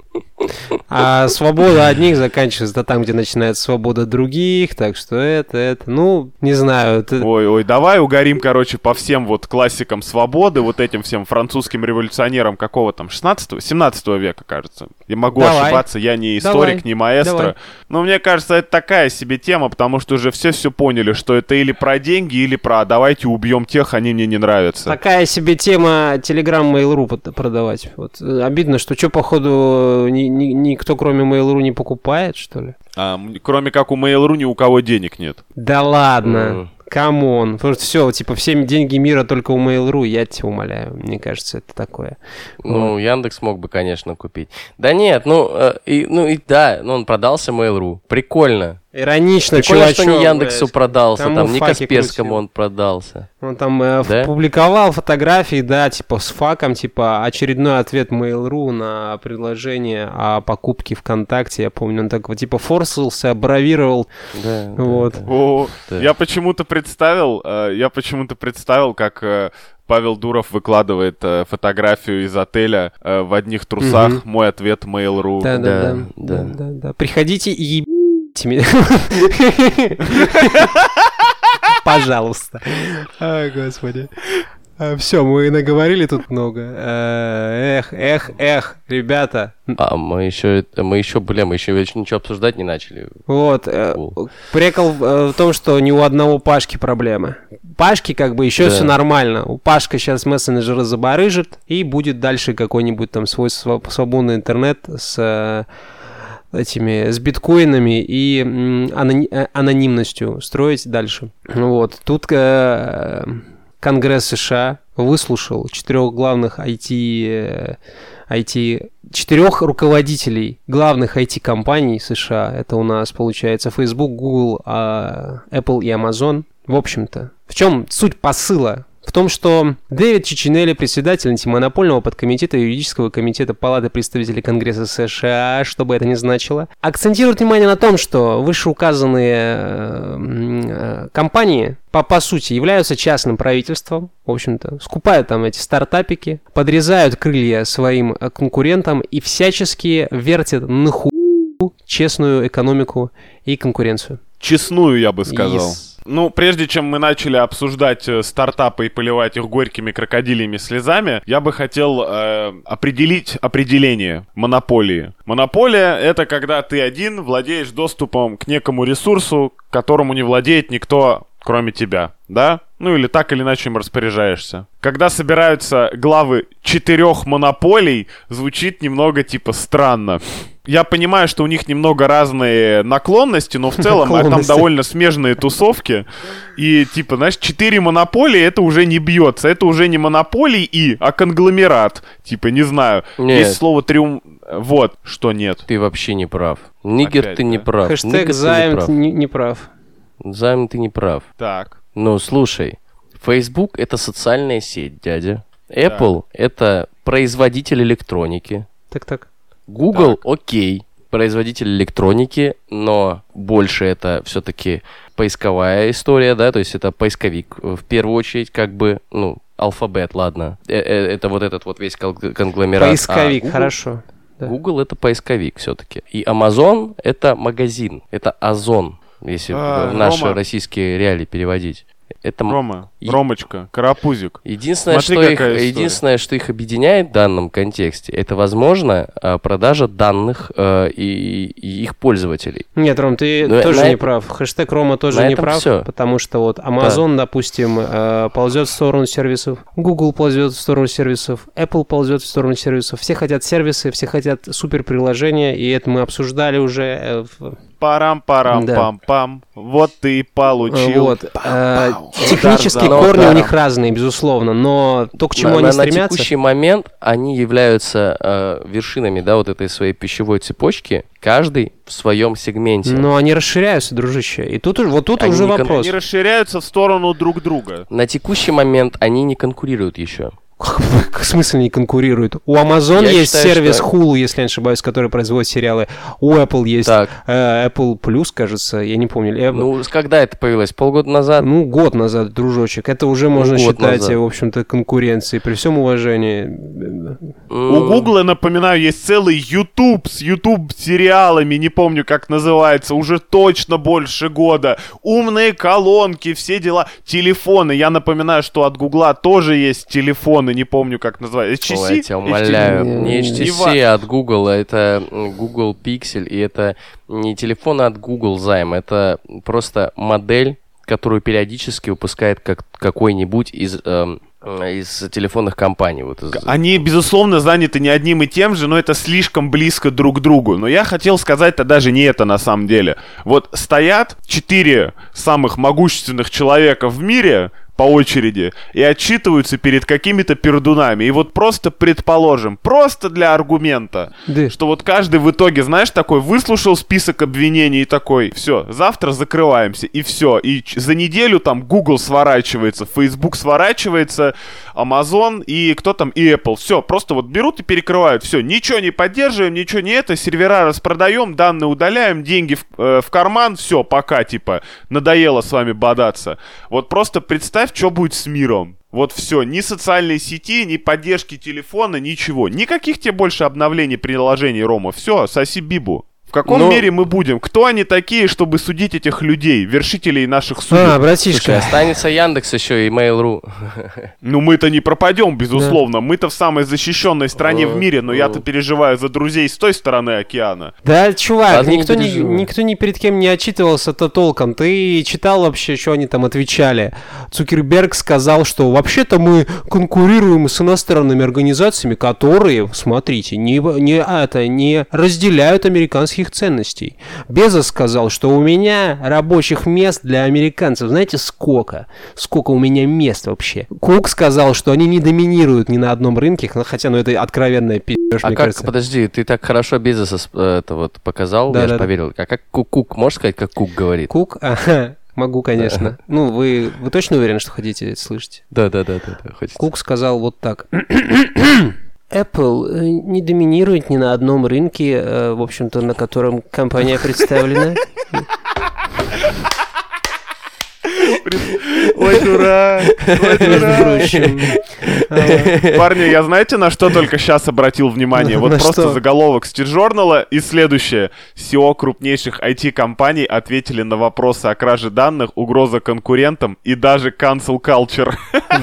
А свобода одних заканчивается там, где начинается свобода других, так что это, это, ну, не знаю, это... Ой, ой, давай угорим, короче, по всем вот классикам свободы, вот этим всем французским революционерам какого там, 16 17 века, кажется. Я могу Давай. ошибаться, я не историк, Давай. не маэстро. Давай. Но мне кажется, это такая себе тема, потому что уже все все поняли, что это или про деньги, или про «А давайте убьем тех, они мне не нравятся. Такая себе тема Telegram Mail.ru продавать. Вот. э, Обидно, что что, походу, ни- ни- никто кроме Mail.ru не покупает, что ли? А, кроме как у Mail.ru ни у кого денег нет. Да ладно. М. Come on. Просто все, типа, все деньги мира только у Mail.ru, я тебя умоляю. Мне кажется, это такое. Ну, Яндекс мог бы, конечно, купить. Да нет, ну, э, и, ну и да, ну он продался Mail.ru. Прикольно. Иронично, Прикольно, чувачок, что не Яндексу блядь. продался, Кому там не Касперскому крутил? он продался. Он там э, Да? публиковал фотографии, да, типа с факом, типа очередной ответ Mail.ru на предложение о покупке ВКонтакте. Я помню, он так вот типа форсился, бравировал. Да, да, Вот. да. О, Да. я почему-то представил, э, я почему-то представил, как э, Павел Дуров выкладывает э, фотографию из отеля э, в одних трусах. Мгм. Мой ответ Mail.ru. Да, да, да, Да, да, да. да, да. Приходите и ебите меня. Пожалуйста. Ай, господи. Все, мы наговорили тут много. Э, Эх, эх, эх, ребята. А мы еще, мы еще, бля, мы еще ничего обсуждать не начали. Вот, э, прикол э, в том, что ни у одного Пашки проблемы. Пашки как бы еще Да. все нормально. У Пашка сейчас мессенджеры забарыжит, и будет дальше какой-нибудь там свой сва- свободный интернет с э, этими, с биткоинами и э, анонимностью строить дальше. Вот. Тут э, Конгресс США выслушал четырех главных IT, э, IT четырех руководителей главных IT-компаний США. Это у нас получается Facebook, Google, а, Apple и Amazon. В общем-то, в чем суть посыла? В том, что Дэвид Чичинелли, председатель антимонопольного подкомитета юридического комитета Палаты представителей Конгресса США, что бы это ни значило, акцентирует внимание на том, что вышеуказанные э, э, компании по, по сути являются частным правительством, в общем-то, скупают там эти стартапики, подрезают крылья своим э, конкурентам и всячески вертят на ху честную экономику и конкуренцию. Честную, я бы сказал. Yes. Ну, прежде чем мы начали обсуждать э, стартапы и поливать их горькими крокодилями слезами, я бы хотел э, определить определение монополии. Монополия — это когда ты один владеешь доступом к некому ресурсу, которому не владеет никто, кроме тебя, да? Ну или так или иначе им распоряжаешься. Когда собираются главы четырех монополий, звучит немного типа странно. Я понимаю, что у них немного разные наклонности, но в целом а там довольно смежные тусовки. И типа, знаешь, четыре монополии это уже не бьется. Это уже не монополий и, а конгломерат. Типа, не знаю. Нет. Есть слово триум... Вот, что нет. Ты вообще не прав. Нигер, Опять, ты не да? прав. Хэштег Нигер, ты не займ прав. не, не прав. Займ, ты не прав. Так. Ну, слушай, Facebook — это социальная сеть, дядя. Apple — это производитель электроники. Так-так. Google — окей, производитель электроники, но больше это все-таки поисковая история, да, то есть это поисковик в первую очередь, как бы, ну, алфабет, ладно. Э, э, Это вот этот вот весь кон- конгломерат. А Поисковик, Google- хорошо. Да. Google это поисковик все-таки. И Amazon это магазин. Это Озон, если А, в наши Рома. российские реалии переводить. Это Рома, И- Ромочка, Карапузик. единственное, Смотри, что их, история. единственное, что их объединяет в данном контексте, это возможно а, продажа данных э, и, и их пользователей. Нет, Ром, ты Ну, тоже на не это- прав. Хэштег Рома тоже на не прав, всё. потому что вот Amazon, допустим, э, ползет в сторону сервисов, Google ползет в сторону сервисов, Apple ползет в сторону сервисов. Все хотят сервисы, все хотят супер приложения, и это мы обсуждали уже. э, в- Парам-парам-пам-пам. Вот ты и получил. Вот. Э, Технические корни да. у них разные, безусловно, но то, к чему на, они на- на стремятся... текущий момент они являются э, вершинами, да, вот этой своей пищевой цепочки, каждый в своем сегменте. Но они расширяются, дружище. И тут уже, вот тут Они уже не кон- вопрос. Они расширяются в сторону друг друга. На текущий момент они не конкурируют еще. В смысле не конкурируют? У Amazon Я есть считаю, сервис что- Hulu, если я не ошибаюсь, который производит сериалы. У Apple есть Так, э, Apple Plus, кажется, я не помню. Apple- ну когда это появилось? Полгода назад? Ну, год назад, дружочек. Это уже можно год считать, назад. э, в общем-то, конкуренцией. При всем уважении. У М, Гугла, напоминаю, есть целый YouTube с YouTube сериалами, не помню, как называется, уже точно больше года. Умные колонки, все дела. Телефоны. Я напоминаю, что от Гугла тоже есть телефоны, не помню, как называется. Ой, HTC? я тебя умоляю. HTC. Не Не HTC от Google, а это Google Pixel, и это не телефон от Google займ, это просто модель, которую периодически выпускает как какой-нибудь из эм, э, из телефонных компаний. Вот из- Они, безусловно, заняты не одним и тем же, но это слишком близко друг к другу. Но я хотел сказать-то даже не это на самом деле. Вот стоят четыре самых могущественных человека в мире по очереди и отчитываются перед какими-то пердунами. И вот просто предположим, просто для аргумента, Да. что вот каждый в итоге, знаешь, такой выслушал список обвинений и такой, все, завтра закрываемся, и все. И за неделю там Google сворачивается, Facebook сворачивается, Amazon и кто там, и Apple. Все, просто вот берут и перекрывают. Все, ничего не поддерживаем, ничего не это, сервера распродаем, данные удаляем, деньги в, э, в карман, все, пока, типа, надоело с вами бодаться. Вот просто представь, что будет с миром. Вот все, ни социальной сети, ни поддержки телефона, ничего. Никаких тебе больше обновлений приложений, Рома. Все, соси бибу. В каком Ну- мире мы будем? Кто они такие, чтобы судить этих людей, вершителей наших судеб? А, Слушай, братишка. останется Яндекс еще и Mail.ru. Ну, мы-то не пропадем, безусловно. Мы-то в самой защищенной стране в О, мире, но о. я-то переживаю за друзей с той стороны океана. Да, чувак, никто, не, никто ни перед кем не отчитывался-то толком. Ты читал вообще, что они там отвечали? Цукерберг сказал, что вообще-то мы конкурируем с иностранными организациями, которые, смотрите, не, не, а, это, не разделяют американских общих ценностей. Безос сказал, что у меня рабочих мест для американцев, знаете, сколько? Сколько у меня мест вообще? Кук сказал, что они не доминируют ни на одном рынке, хотя, ну, это откровенная пи***ш, А как, кажется. подожди, ты так хорошо Безоса э, это вот показал, Да, я да, же поверил. А как Кук, Кук, можешь сказать, как Кук говорит? Кук? Ага, могу, конечно. Ну, вы, вы точно уверены, что хотите это слышать? Да, да, да, да, да, хочется. Кук сказал вот так. Apple э, не доминирует ни на одном рынке, э, в общем-то, на котором компания представлена. Ой, дурак, ой, дурак. Парни, я знаете, на что только сейчас обратил внимание? Вот просто заголовок с TJournal а и следующее. CEO крупнейших IT-компаний ответили на вопросы о краже данных, угроза конкурентам и даже cancel culture.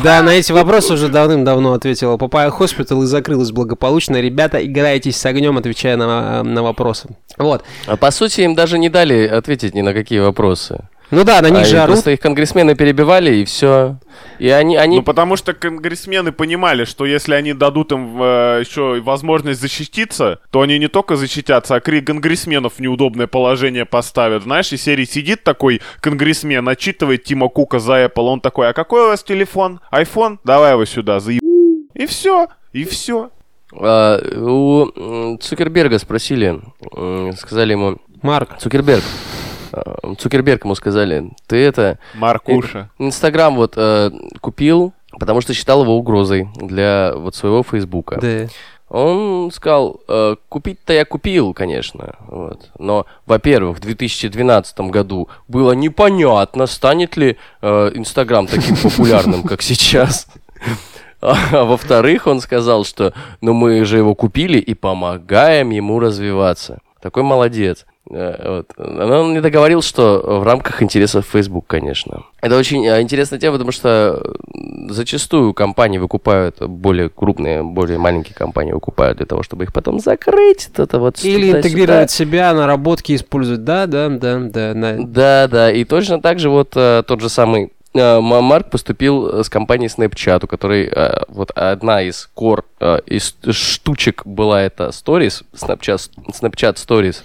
Да, на эти вопросы уже давным-давно ответила Папайя Hospital и закрылась благополучно. Ребята, играетесь с огнем, отвечая на, на вопросы. Вот. А по сути, им даже не дали ответить ни на какие вопросы. Ну да, на них А, же и орут. Просто их конгрессмены перебивали, и все. И они, они Ну, потому что конгрессмены понимали, что если они дадут им э, еще и возможность защититься, то они не только защитятся, а кри- конгрессменов в неудобное положение поставят. Знаешь, из серии сидит такой конгрессмен, отчитывает Тима Кука за Apple, он такой, а какой у вас телефон? iPhone? Давай его сюда, заеб... И все, и все. а, у Цукерберга спросили, сказали ему, Марк, Цукерберг, Цукерберг ему сказали, ты это, Маркуша. Инстаграм вот э, купил, потому что считал его угрозой для вот своего Фейсбука. да. Он сказал, э, купить-то я купил, конечно, вот. но, во-первых, в 2012 году было непонятно, станет ли э, Инстаграм таким популярным, как сейчас. А во-вторых, он сказал, что ну мы же его купили и помогаем ему развиваться. Такой молодец. Э, вот. Но он не договорил, что в рамках интересов Facebook, конечно. Это очень э, интересная тема, потому что зачастую компании выкупают, более крупные, более маленькие компании выкупают для того, чтобы их потом закрыть. Это вот Или интегрировать себя, наработки использовать. Да, да, да, да. на- Да, да, и точно так же вот э, тот же самый Марк поступил э, с компанией Snapchat, у которой э, вот одна из кор э, из штучек была это Stories, Snapchat, Snapchat Stories,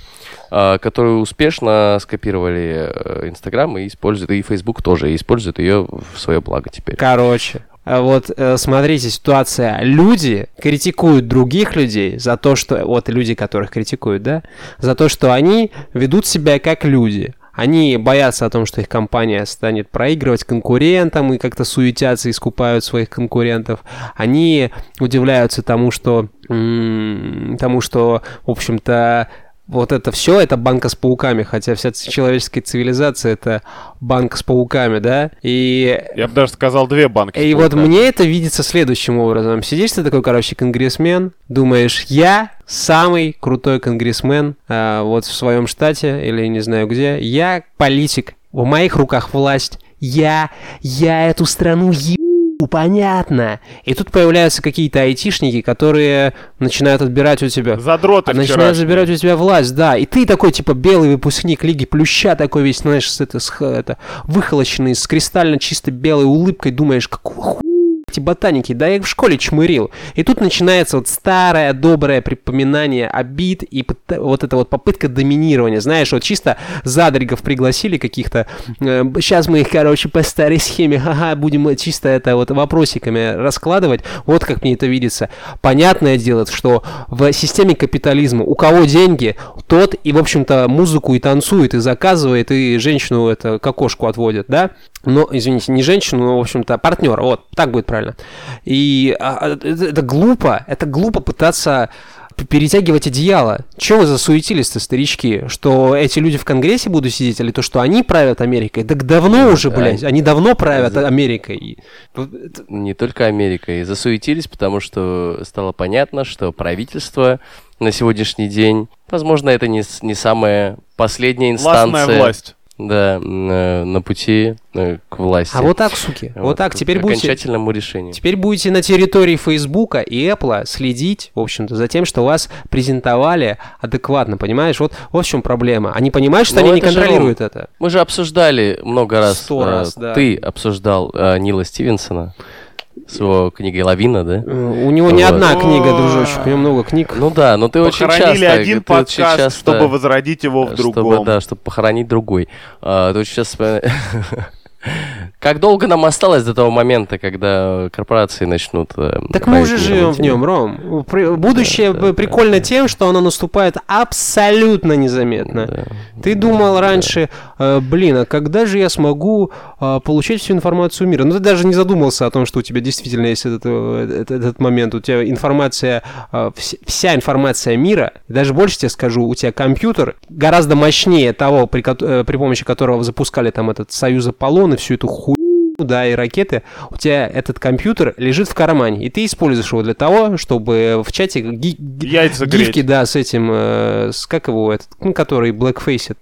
э, которую успешно скопировали э, Instagram и используют, и Facebook тоже, и используют ее в свое благо теперь. Короче, вот э, смотрите, ситуация. Люди критикуют других людей за то, что... Вот люди, которых критикуют, да? За то, что они ведут себя как люди. Они боятся о том, что их компания станет проигрывать конкурентам и как-то суетятся и скупают своих конкурентов. Они удивляются тому, что... тому, что, в общем-то, вот это все, это банка с пауками, хотя вся человеческая цивилизация это банка с пауками, да? И Я бы даже сказал две банки. и вот мне это видится следующим образом. Сидишь ты такой, короче, конгрессмен, думаешь, я самый крутой конгрессмен а, вот в своем штате или не знаю где. Я политик, в моих руках власть. Я, я эту страну ебу, понятно. И тут появляются какие-то айтишники, которые начинают отбирать у тебя... Задроты А начинают забирать у тебя власть, да. И ты такой, типа, белый выпускник Лиги Плюща, такой весь, знаешь, с, это, с, это, выхолощенный, с кристально чисто белой улыбкой, думаешь, какого хуя эти ботаники, да я их в школе чмырил. И тут начинается вот старое доброе припоминание обид и вот эта вот попытка доминирования. Знаешь, вот чисто задригов пригласили каких-то. сейчас мы их, короче, по старой схеме, ага, будем чисто это вот вопросиками раскладывать. Вот как мне это видится. Понятное дело, что в системе капитализма у кого деньги, тот и, в общем-то, музыку и танцует, и заказывает, и женщину это к окошку отводит, да? Но, извините, не женщину, но, в общем-то, партнера. Вот, так будет правильно. И а, а, это, это глупо. Это глупо пытаться перетягивать одеяло. Чего вы засуетились-то, старички? Что эти люди в Конгрессе будут сидеть, или то, что они правят Америкой? Так давно уже, да. блядь. Они давно правят Америкой. Не только Америка. И засуетились, потому что стало понятно, что правительство на сегодняшний день, возможно, это не, не самая последняя инстанция. Властная власть. Да, на, на пути э, к власти. А вот так, суки. Вот, так. к Теперь будете... окончательному решению. Теперь будете на территории Фейсбука и Apple следить, в общем-то, за тем, что вас презентовали адекватно, понимаешь? Вот, вот в чем проблема. Они понимают, что Ну, они не это же, контролируют это. Мы же обсуждали много раз. Сто э, раз, да. Ты обсуждал э, Нила Стивенсона с его книгой «Лавина», да? Э, У него не Вот. одна книга, дружочек, у него много книг. Ну да, но ты очень Похоронили часто... один ты очень подкаст, часто- чтобы возродить его в чтобы, другом. да, чтобы похоронить другой. А, ты очень часто... Как долго нам осталось до того момента, когда корпорации начнут... э, Так мы уже живем в нем, Ром. Будущее Да, да, прикольно да. тем, что оно наступает абсолютно незаметно. Да. Ты думал раньше, э, блин, а когда же я смогу э, получать всю информацию мира? Ну, ты даже не задумался о том, что у тебя действительно есть этот, этот, этот момент. У тебя информация, вс- вся информация мира, даже больше тебе скажу, у тебя компьютер гораздо мощнее того, при, при помощи которого запускали там этот Союз Аполлон и всю эту хуйню, да, и ракеты, у тебя этот компьютер лежит в кармане, и ты используешь его для того, чтобы в чате ги- Яйца греть. гифки, да, с этим, э, с как его, этот, ну, который blackface,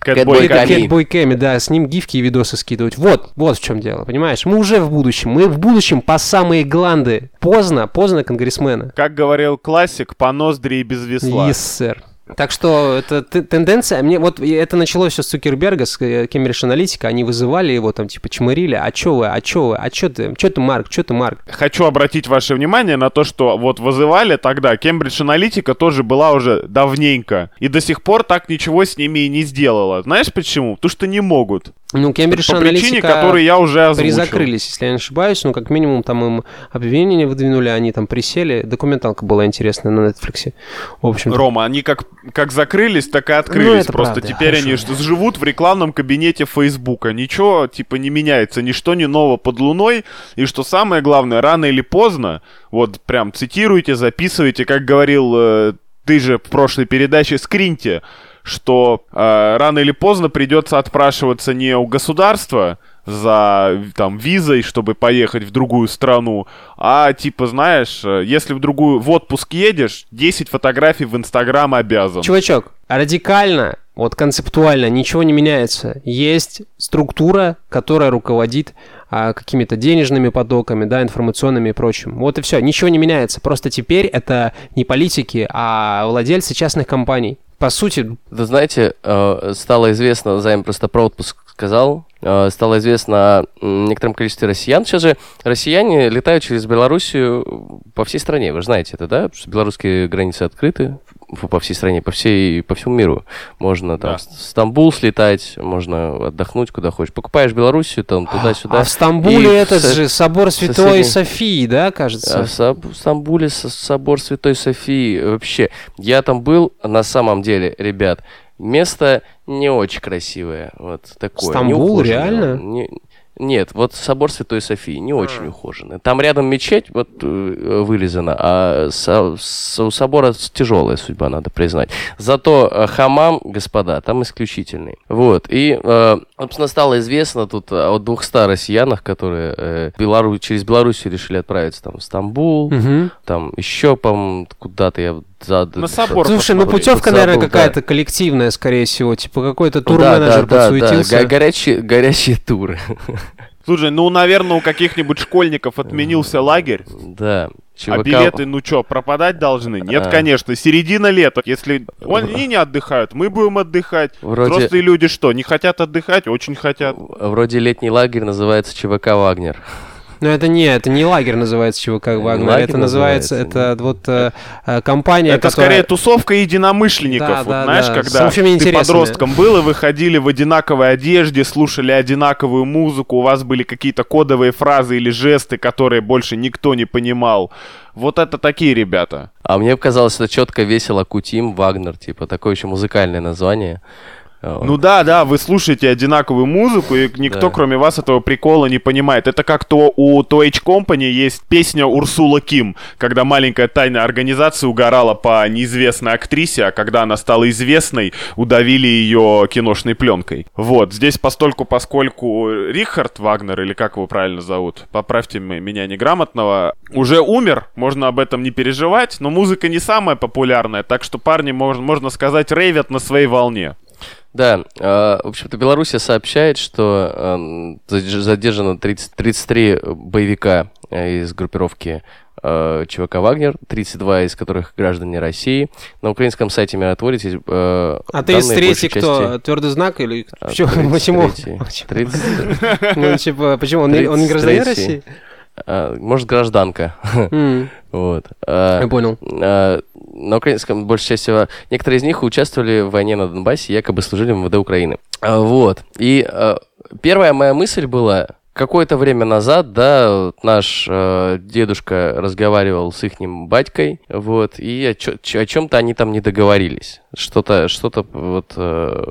Кэтбой. Кэтбой Кэми, да, с ним гифки и видосы скидывать. Вот, вот в чем дело, понимаешь? Мы уже в будущем, мы в будущем по самые гланды. Поздно, поздно, конгрессмена. Как говорил классик, по ноздри и без весла. Yes, сэр. Так что это тенденция, мне вот это началось все с Цукерберга, с э, Cambridge Analytica, они вызывали его там типа чмырили, а чё вы, а чё вы, а чё ты, чё ты, Марк, чё ты, Марк? Хочу обратить ваше внимание на то, что вот вызывали тогда Кембридж Аналитика тоже была уже давненько. И до сих пор так ничего с ними и не сделала. Знаешь почему? Потому что не могут. Ну, Cambridge По причине, которую я уже озвучил. призакрылись, если я не ошибаюсь, ну, как минимум, там им обвинения не выдвинули, они там присели, документалка была интересная на Netflix, в общем Рома, они как, как закрылись, так и открылись. Ну, Просто правда, теперь они хорошо. ш- живут в рекламном кабинете Фейсбука. Ничего, типа, не меняется, ничто не ново под луной. И что самое главное, рано или поздно, вот прям цитируйте, записывайте, как говорил э, ты же в прошлой передаче, скриньте, что э, рано или поздно придется отпрашиваться не у государства за там визой, чтобы поехать в другую страну, а типа, знаешь, э, если в другую в отпуск едешь, 10 фотографий в Инстаграм обязан. Чувачок, радикально, вот концептуально ничего не меняется. Есть структура, которая руководит а, какими-то денежными потоками, да, информационными и прочим. Вот и все, ничего не меняется. Просто теперь это не политики, а владельцы частных компаний. По сути, Вы знаете, э, стало известно, Займ просто про отпуск сказал, э, стало известно о некотором количестве россиян. Сейчас же россияне летают через Белоруссию по всей стране, вы же знаете это, да? Белорусские границы открыты по всей стране, по, всей, по всему миру. Можно там Да. в Стамбул слетать, можно отдохнуть куда хочешь. Покупаешь Белоруссию, там туда-сюда. а в Стамбуле И этот со- же собор Святой соседней- Софии, да, А кажется? в Саб- в Стамбуле со- собор Святой Софии. Вообще, я там был, на самом деле, ребят, место не очень красивое. Вот такое. Стамбул, реально? Не- нет, вот собор Святой Софии не очень ухоженный. Там рядом мечеть вот э, вылезана, а со- с- у собора тяжелая судьба, надо признать. Зато э, хамам, господа, там исключительный. Вот, и, э, собственно, стало известно тут о 200 россиянах, которые э, Белору- через Белоруссию решили отправиться там в Стамбул, Мгм. там еще, по куда-то я за... На собор Слушай, ну путевка, Забыл, наверное, да. какая-то коллективная, скорее всего. Типа какой-то турменеджер подсуетился. Го- горячие, горячие туры. Слушай, ну, наверное, у каких-нибудь школьников отменился лагерь, Да. а ЧВК билеты, ну чё, пропадать должны? Нет, А. конечно, середина лета. Если они не отдыхают, мы будем отдыхать. Вроде- Взрослые люди что, не хотят отдыхать? Очень хотят. Вроде летний лагерь называется ЧВК «Вагнер». Но это не, это не лагерь называется ЧВК Вагнер. лагерь это называется, называется, это вот э, э, компания, Это которая... скорее тусовка единомышленников. Да, вот да, знаешь, да, когда ты подростком был и выходили в одинаковой одежде, слушали одинаковую музыку, у вас были какие-то кодовые фразы или жесты, которые больше никто не понимал. Вот это такие ребята. А мне показалось, что четко весело Кутим Вагнер, типа такое еще музыкальное название. Ну да, да, вы слушаете одинаковую музыку, и никто, Да. кроме вас, этого прикола не понимает. Это как то у Toh Company есть песня Урсула Ким, когда маленькая тайная организация угорала по неизвестной актрисе, а когда она стала известной, удавили ее киношной пленкой. Вот, здесь постольку, поскольку Рихард Вагнер, или как его правильно зовут, поправьте меня неграмотного, уже умер, можно об этом не переживать, но музыка не самая популярная, так что парни, можно, можно сказать, рейвят на своей волне. Да, э, в общем-то, Белоруссия сообщает, что эм, задерж- задержано 30 33 боевика э, из группировки э, ЧВК «Вагнер», 32 из которых граждане России. На украинском сайте «Миротворец» есть э, А данные 33 большей кто? части- Твердый знак или... А, Почему? 33-й. Почему? 30 Ну, типа, почему? Он, не- он не гражданин 33-й. России? А, может, гражданка. Вот. А, Я понял. а, на украинском, большей части, всего, некоторые из них участвовали в войне на Донбассе, якобы служили в МВД Украины. А, Вот. И а, первая моя мысль была, какое-то время назад, да, наш э, дедушка разговаривал с ихним батькой, вот, и о, чё- чё- о чем-то они там не договорились. Что-то, что-то вот, э,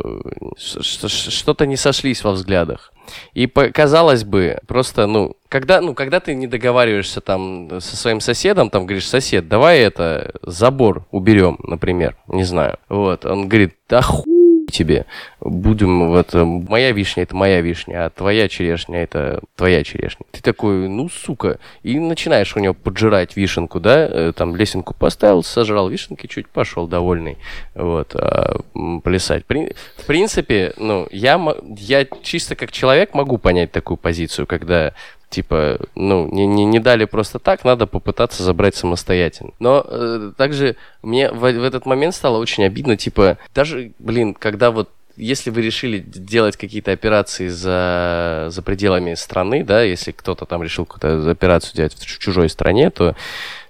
что-то не сошлись во взглядах. И казалось бы, просто, ну, когда, ну, когда ты не договариваешься там со своим соседом, там говоришь, сосед, давай это, забор уберем, например, не знаю. Вот, он говорит, да хуй тебе, будем, вот, моя вишня это моя вишня, а твоя черешня это твоя черешня. Ты такой, ну, сука, и начинаешь у него поджирать вишенку, да, э, там лесенку поставил, сожрал вишенки, чуть пошел довольный, вот, а, плясать. При- в принципе, ну, я, я чисто как человек могу понять такую позицию, когда типа, ну, не, не, не дали просто так, надо попытаться забрать самостоятельно. Но э, также мне в, в этот момент стало очень обидно, типа, даже, блин, когда вот если вы решили делать какие-то операции за, за пределами страны, да, если кто-то там решил какую-то операцию делать в чу- чужой стране, то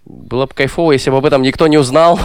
было бы кайфово, если бы об этом никто не узнал.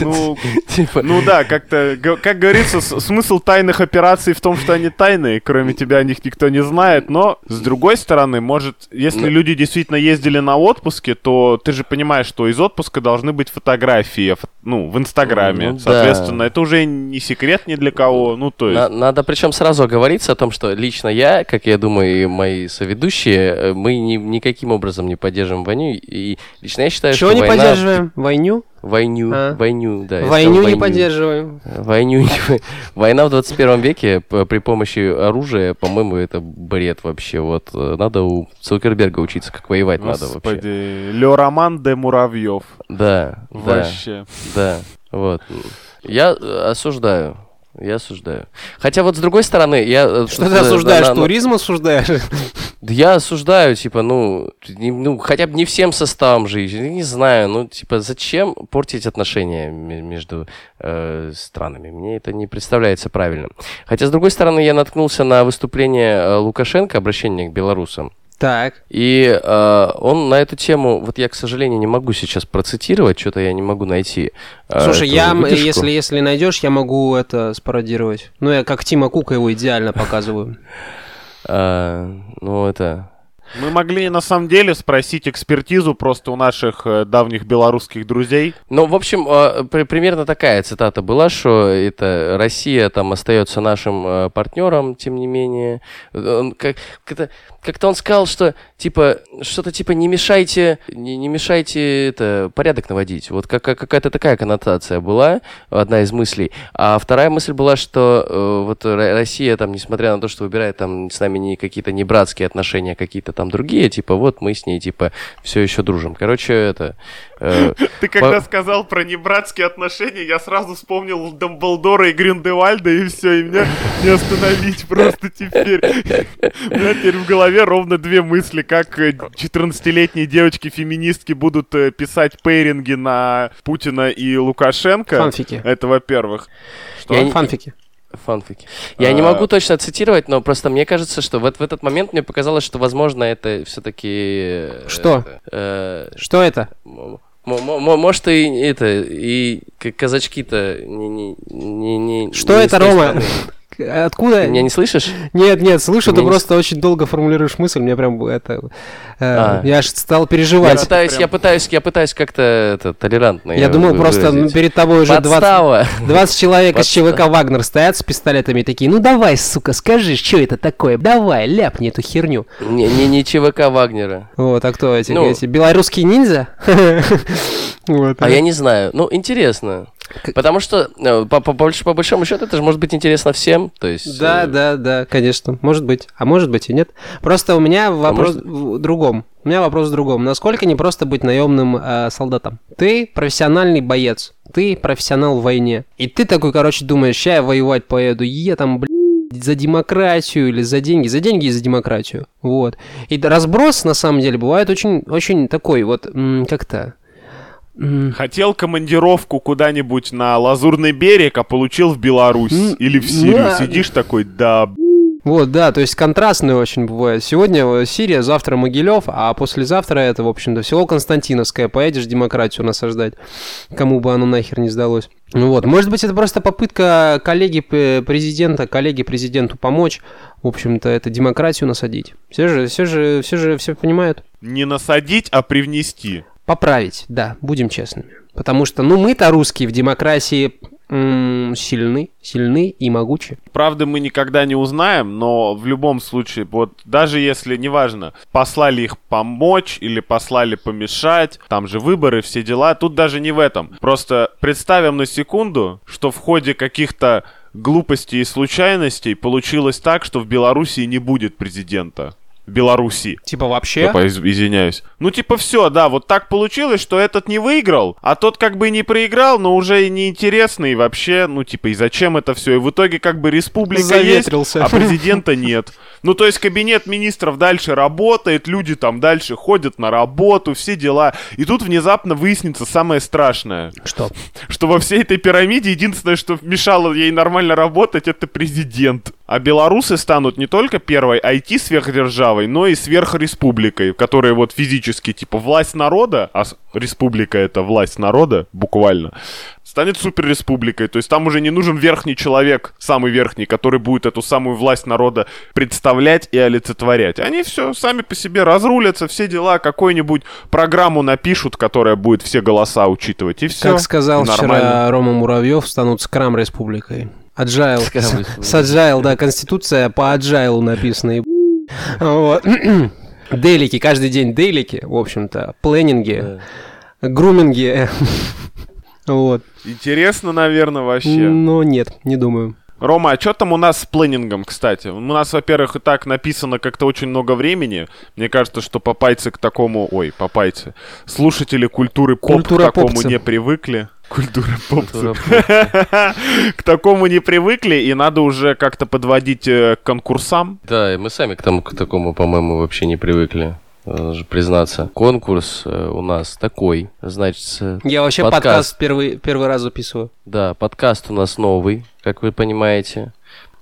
Ну, Типа, ну да, как-то, как говорится, смысл тайных операций в том, что они тайные, кроме тебя о них никто не знает, но с другой стороны, может, если Ну. люди действительно ездили на отпуске, то ты же понимаешь, что из отпуска должны быть фотографии, фо- ну, в Инстаграме, Ну да. соответственно, это уже не секрет ни для кого, ну, то есть... На- надо причем сразу оговориться о том, что лично я, как я думаю, и мои соведущие, э, мы ни- никаким образом не поддерживаем войну. И лично я считаю, Чего что не война... поддерживаем? Войну? Войну, А. войну, да. Войну сказал не поддерживаем. Войну не- Война в 21 веке при помощи оружия, по-моему, это бред вообще. Вот э, надо у Цукерберга учиться, как воевать надо вообще. Господи, Ле Роман де Муравьев. Да, да, Вообще. да. Вот. Я э, осуждаю. Я осуждаю. Хотя вот с другой стороны, я... э, Что ты осуждаешь? на- на- Туризм осуждаешь? Да я осуждаю, типа, ну, не- ну, хотя бы не всем составом я не знаю, ну, типа, зачем портить отношения ме- между э, странами? Мне это не представляется правильным. Хотя, с другой стороны, я наткнулся на выступление э, Лукашенко, обращение к белорусам, Так. и э, он на эту тему, вот я, к сожалению, не могу сейчас процитировать, что-то я не могу найти. э, Слушай, я, если, если найдешь, я могу это спародировать. Ну, я как Тима Кука его идеально показываю. А, ну, это... Мы могли на самом деле спросить экспертизу просто у наших э, давних белорусских друзей. Ну, в общем, э, при- примерно такая цитата была, что это Россия там остается нашим э, партнером, тем не менее. Как, как-то, как-то он сказал, что типа что-то типа не мешайте, не, не мешайте это порядок наводить. Вот как, как- какая-то такая коннотация была, одна из мыслей. А вторая мысль была, что э, вот Ро- Россия там, несмотря на то, что выбирает там с нами не какие-то не братские отношения, а какие-то там другие, типа вот мы с ней типа все еще дружим. Короче, это. Э, Ты когда сказал про небратские отношения, я сразу вспомнил Дамблдора и Гриндевальда, и все, и меня не остановить просто теперь. У меня теперь в голове ровно две мысли, как э, 14-летние девочки-феминистки будут э, писать пейринги на Путина и Лукашенко. Фанфики. Это во-первых. Что? Я не- Фанфики. Фанфики. Я не А. могу точно цитировать, но просто мне кажется, что вот в этот момент мне показалось, что, возможно, это все-таки... Что? Что это? Может, и это, и казачки-то не... не, не, не- Что не это, Рома? Откуда? Ты меня не слышишь? Нет, нет, слышу, ты не просто очень долго формулируешь мысль, мне прям это... э, А. Я аж стал Я переживать. пытаюсь, прям- я пытаюсь, я пытаюсь как-то это, толерантно Я думал просто ну, перед тобой уже 20, Подстава. 20 человек из. ЧВК Вагнер стоят с пистолетами и такие, ну давай, сука, скажи, что это такое? Давай, ляпни эту херню. Не, не, не ЧВК Вагнера. Вот, а кто эти? Ну. эти белорусские ниндзя? Вот. А я не знаю. Ну, интересно. Потому что, э, по, по, больш- по большому счету, это же может быть интересно всем. То есть, Да, э, да, да, конечно. Может быть. А может быть и нет. Просто у меня вопрос может- в другом. У меня вопрос в другом. Насколько не просто быть наемным э, солдатом? Ты профессиональный боец. Ты профессионал в войне. И ты такой, короче, думаешь, ща я воевать поеду. Я там, блядь, за демократию или за деньги. За деньги и за демократию. Вот. И разброс, на самом деле, бывает очень, очень такой вот, как-то... м, Хотел командировку куда-нибудь на Лазурный берег, а получил в Беларусь М, или в Сирию. да. Сидишь такой, да, Вот, да, то есть контрастные очень бывает. Сегодня э, Сирия, завтра Могилев, а послезавтра это, в общем-то, село Константиновское. Поедешь демократию насаждать, кому бы оно нахер не сдалось. Ну вот, может быть, это просто попытка коллеги п- президента, коллеге президенту помочь, в общем-то, это демократию насадить. Все же, все же, все же все понимают. Не насадить, а привнести. Поправить, да, будем честными. Потому что, ну, мы-то русские в демократии м, сильны, сильны и могучи. Правды мы никогда не узнаем, но в любом случае, вот даже если, неважно, послали их помочь или послали помешать, там же выборы, все дела, тут даже не в этом. Просто представим на секунду, что в ходе каких-то глупостей и случайностей получилось так, что в Белоруссии не будет президента. Беларуси. Типа вообще? Я извиняюсь. Ну, типа, все, да, вот так получилось, что этот не выиграл, а тот как бы не проиграл, но уже и неинтересно, и вообще, ну, типа, и зачем это все? И в итоге как бы республика Заветрился. есть, а президента нет. Ну, то есть кабинет министров дальше работает, люди там дальше ходят на работу, все дела. И тут внезапно выяснится самое страшное, Что? что во всей этой пирамиде единственное, что мешало ей нормально работать, это президент. А белорусы станут не только первой IT-сверхдержавой, но и сверхреспубликой, которая вот физически типа власть народа, а республика это власть народа, буквально, станет суперреспубликой. То есть там уже не нужен верхний человек, самый верхний, который будет эту самую власть народа представлять и олицетворять. Они все сами по себе разрулятся, все дела, какую-нибудь программу напишут, которая будет все голоса учитывать, и все. Как сказал вчера Рома Муравьев, станут скрам республикой. Agile. С Agile, да, конституция по Agile написана. Вот. Дейлики, каждый день дейлики, в общем-то, планинги, груминги. Вот. Интересно, наверное, вообще. Но нет, не думаю. Рома, а что там у нас с планингом, кстати? У нас, во-первых, и так написано как-то очень много времени. Мне кажется, что попайцы к такому... Ой, попайцы. Слушатели культуры поп Культура к такому попцы. не привыкли. Культура. Культура К такому не привыкли, и надо уже как-то подводить э, к конкурсам. Да, и мы сами к, тому, к такому, по-моему, вообще не привыкли. Даже признаться. Конкурс э, у нас такой. Значит, э, Я вообще Подкаст. подкаст, первый, первый раз записываю. да, подкаст у нас новый, как вы понимаете.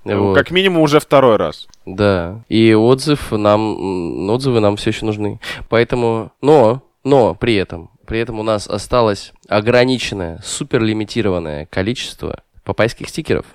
Ну, Вот. Как минимум уже второй раз. Да. И отзыв нам, отзывы нам все еще нужны. Поэтому, но, но при этом, при этом у нас осталось ограниченное, суперлимитированное количество папайских стикеров.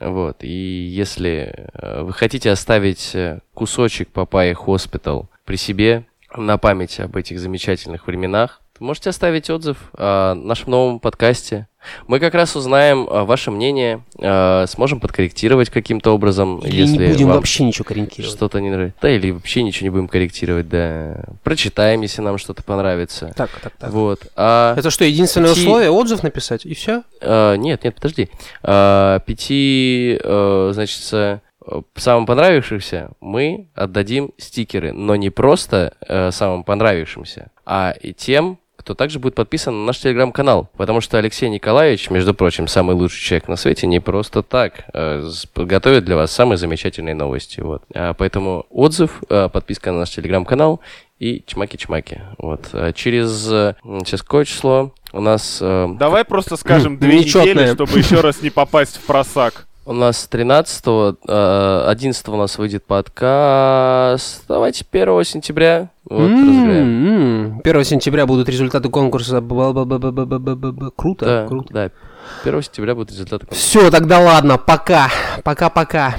Вот. И если э, вы хотите оставить э, кусочек Папайи Hospital при себе на память об этих замечательных временах, можете оставить отзыв о нашем новом подкасте. Мы как раз узнаем э, ваше мнение, э, сможем подкорректировать каким-то образом, Или если не будем вообще ничего корректировать. что-то не нравится. Да, или вообще ничего не будем корректировать, да. Прочитаем, если нам что-то понравится. Так, так, так. Вот. А, Это что, единственное Пяти- условие? Отзыв написать, и все? а, нет, нет, подожди. А, пяти, э, значит, э, самым понравившимся мы отдадим стикеры, но не просто э, самым понравившимся, а и тем, кто также будет подписан на наш телеграм-канал. Потому что Алексей Николаевич, между прочим, самый лучший человек на свете, не просто так э, готовит для вас самые замечательные новости. Вот. А, поэтому отзыв, э, подписка на наш телеграм-канал и чмаки-чмаки. Вот. А через э, сейчас какое число? У нас э, Давай просто скажем две недели, чтобы еще раз не попасть в просак. У нас 13 э, 11 у нас выйдет подкаст. Давайте 1 сентября. Вот, разыграем. М-м-м. 1 сентября будут результаты конкурса. Круто, Да, круто. да. 1 сентября будут результаты конкурса. Все, тогда ладно, пока. Пока-пока.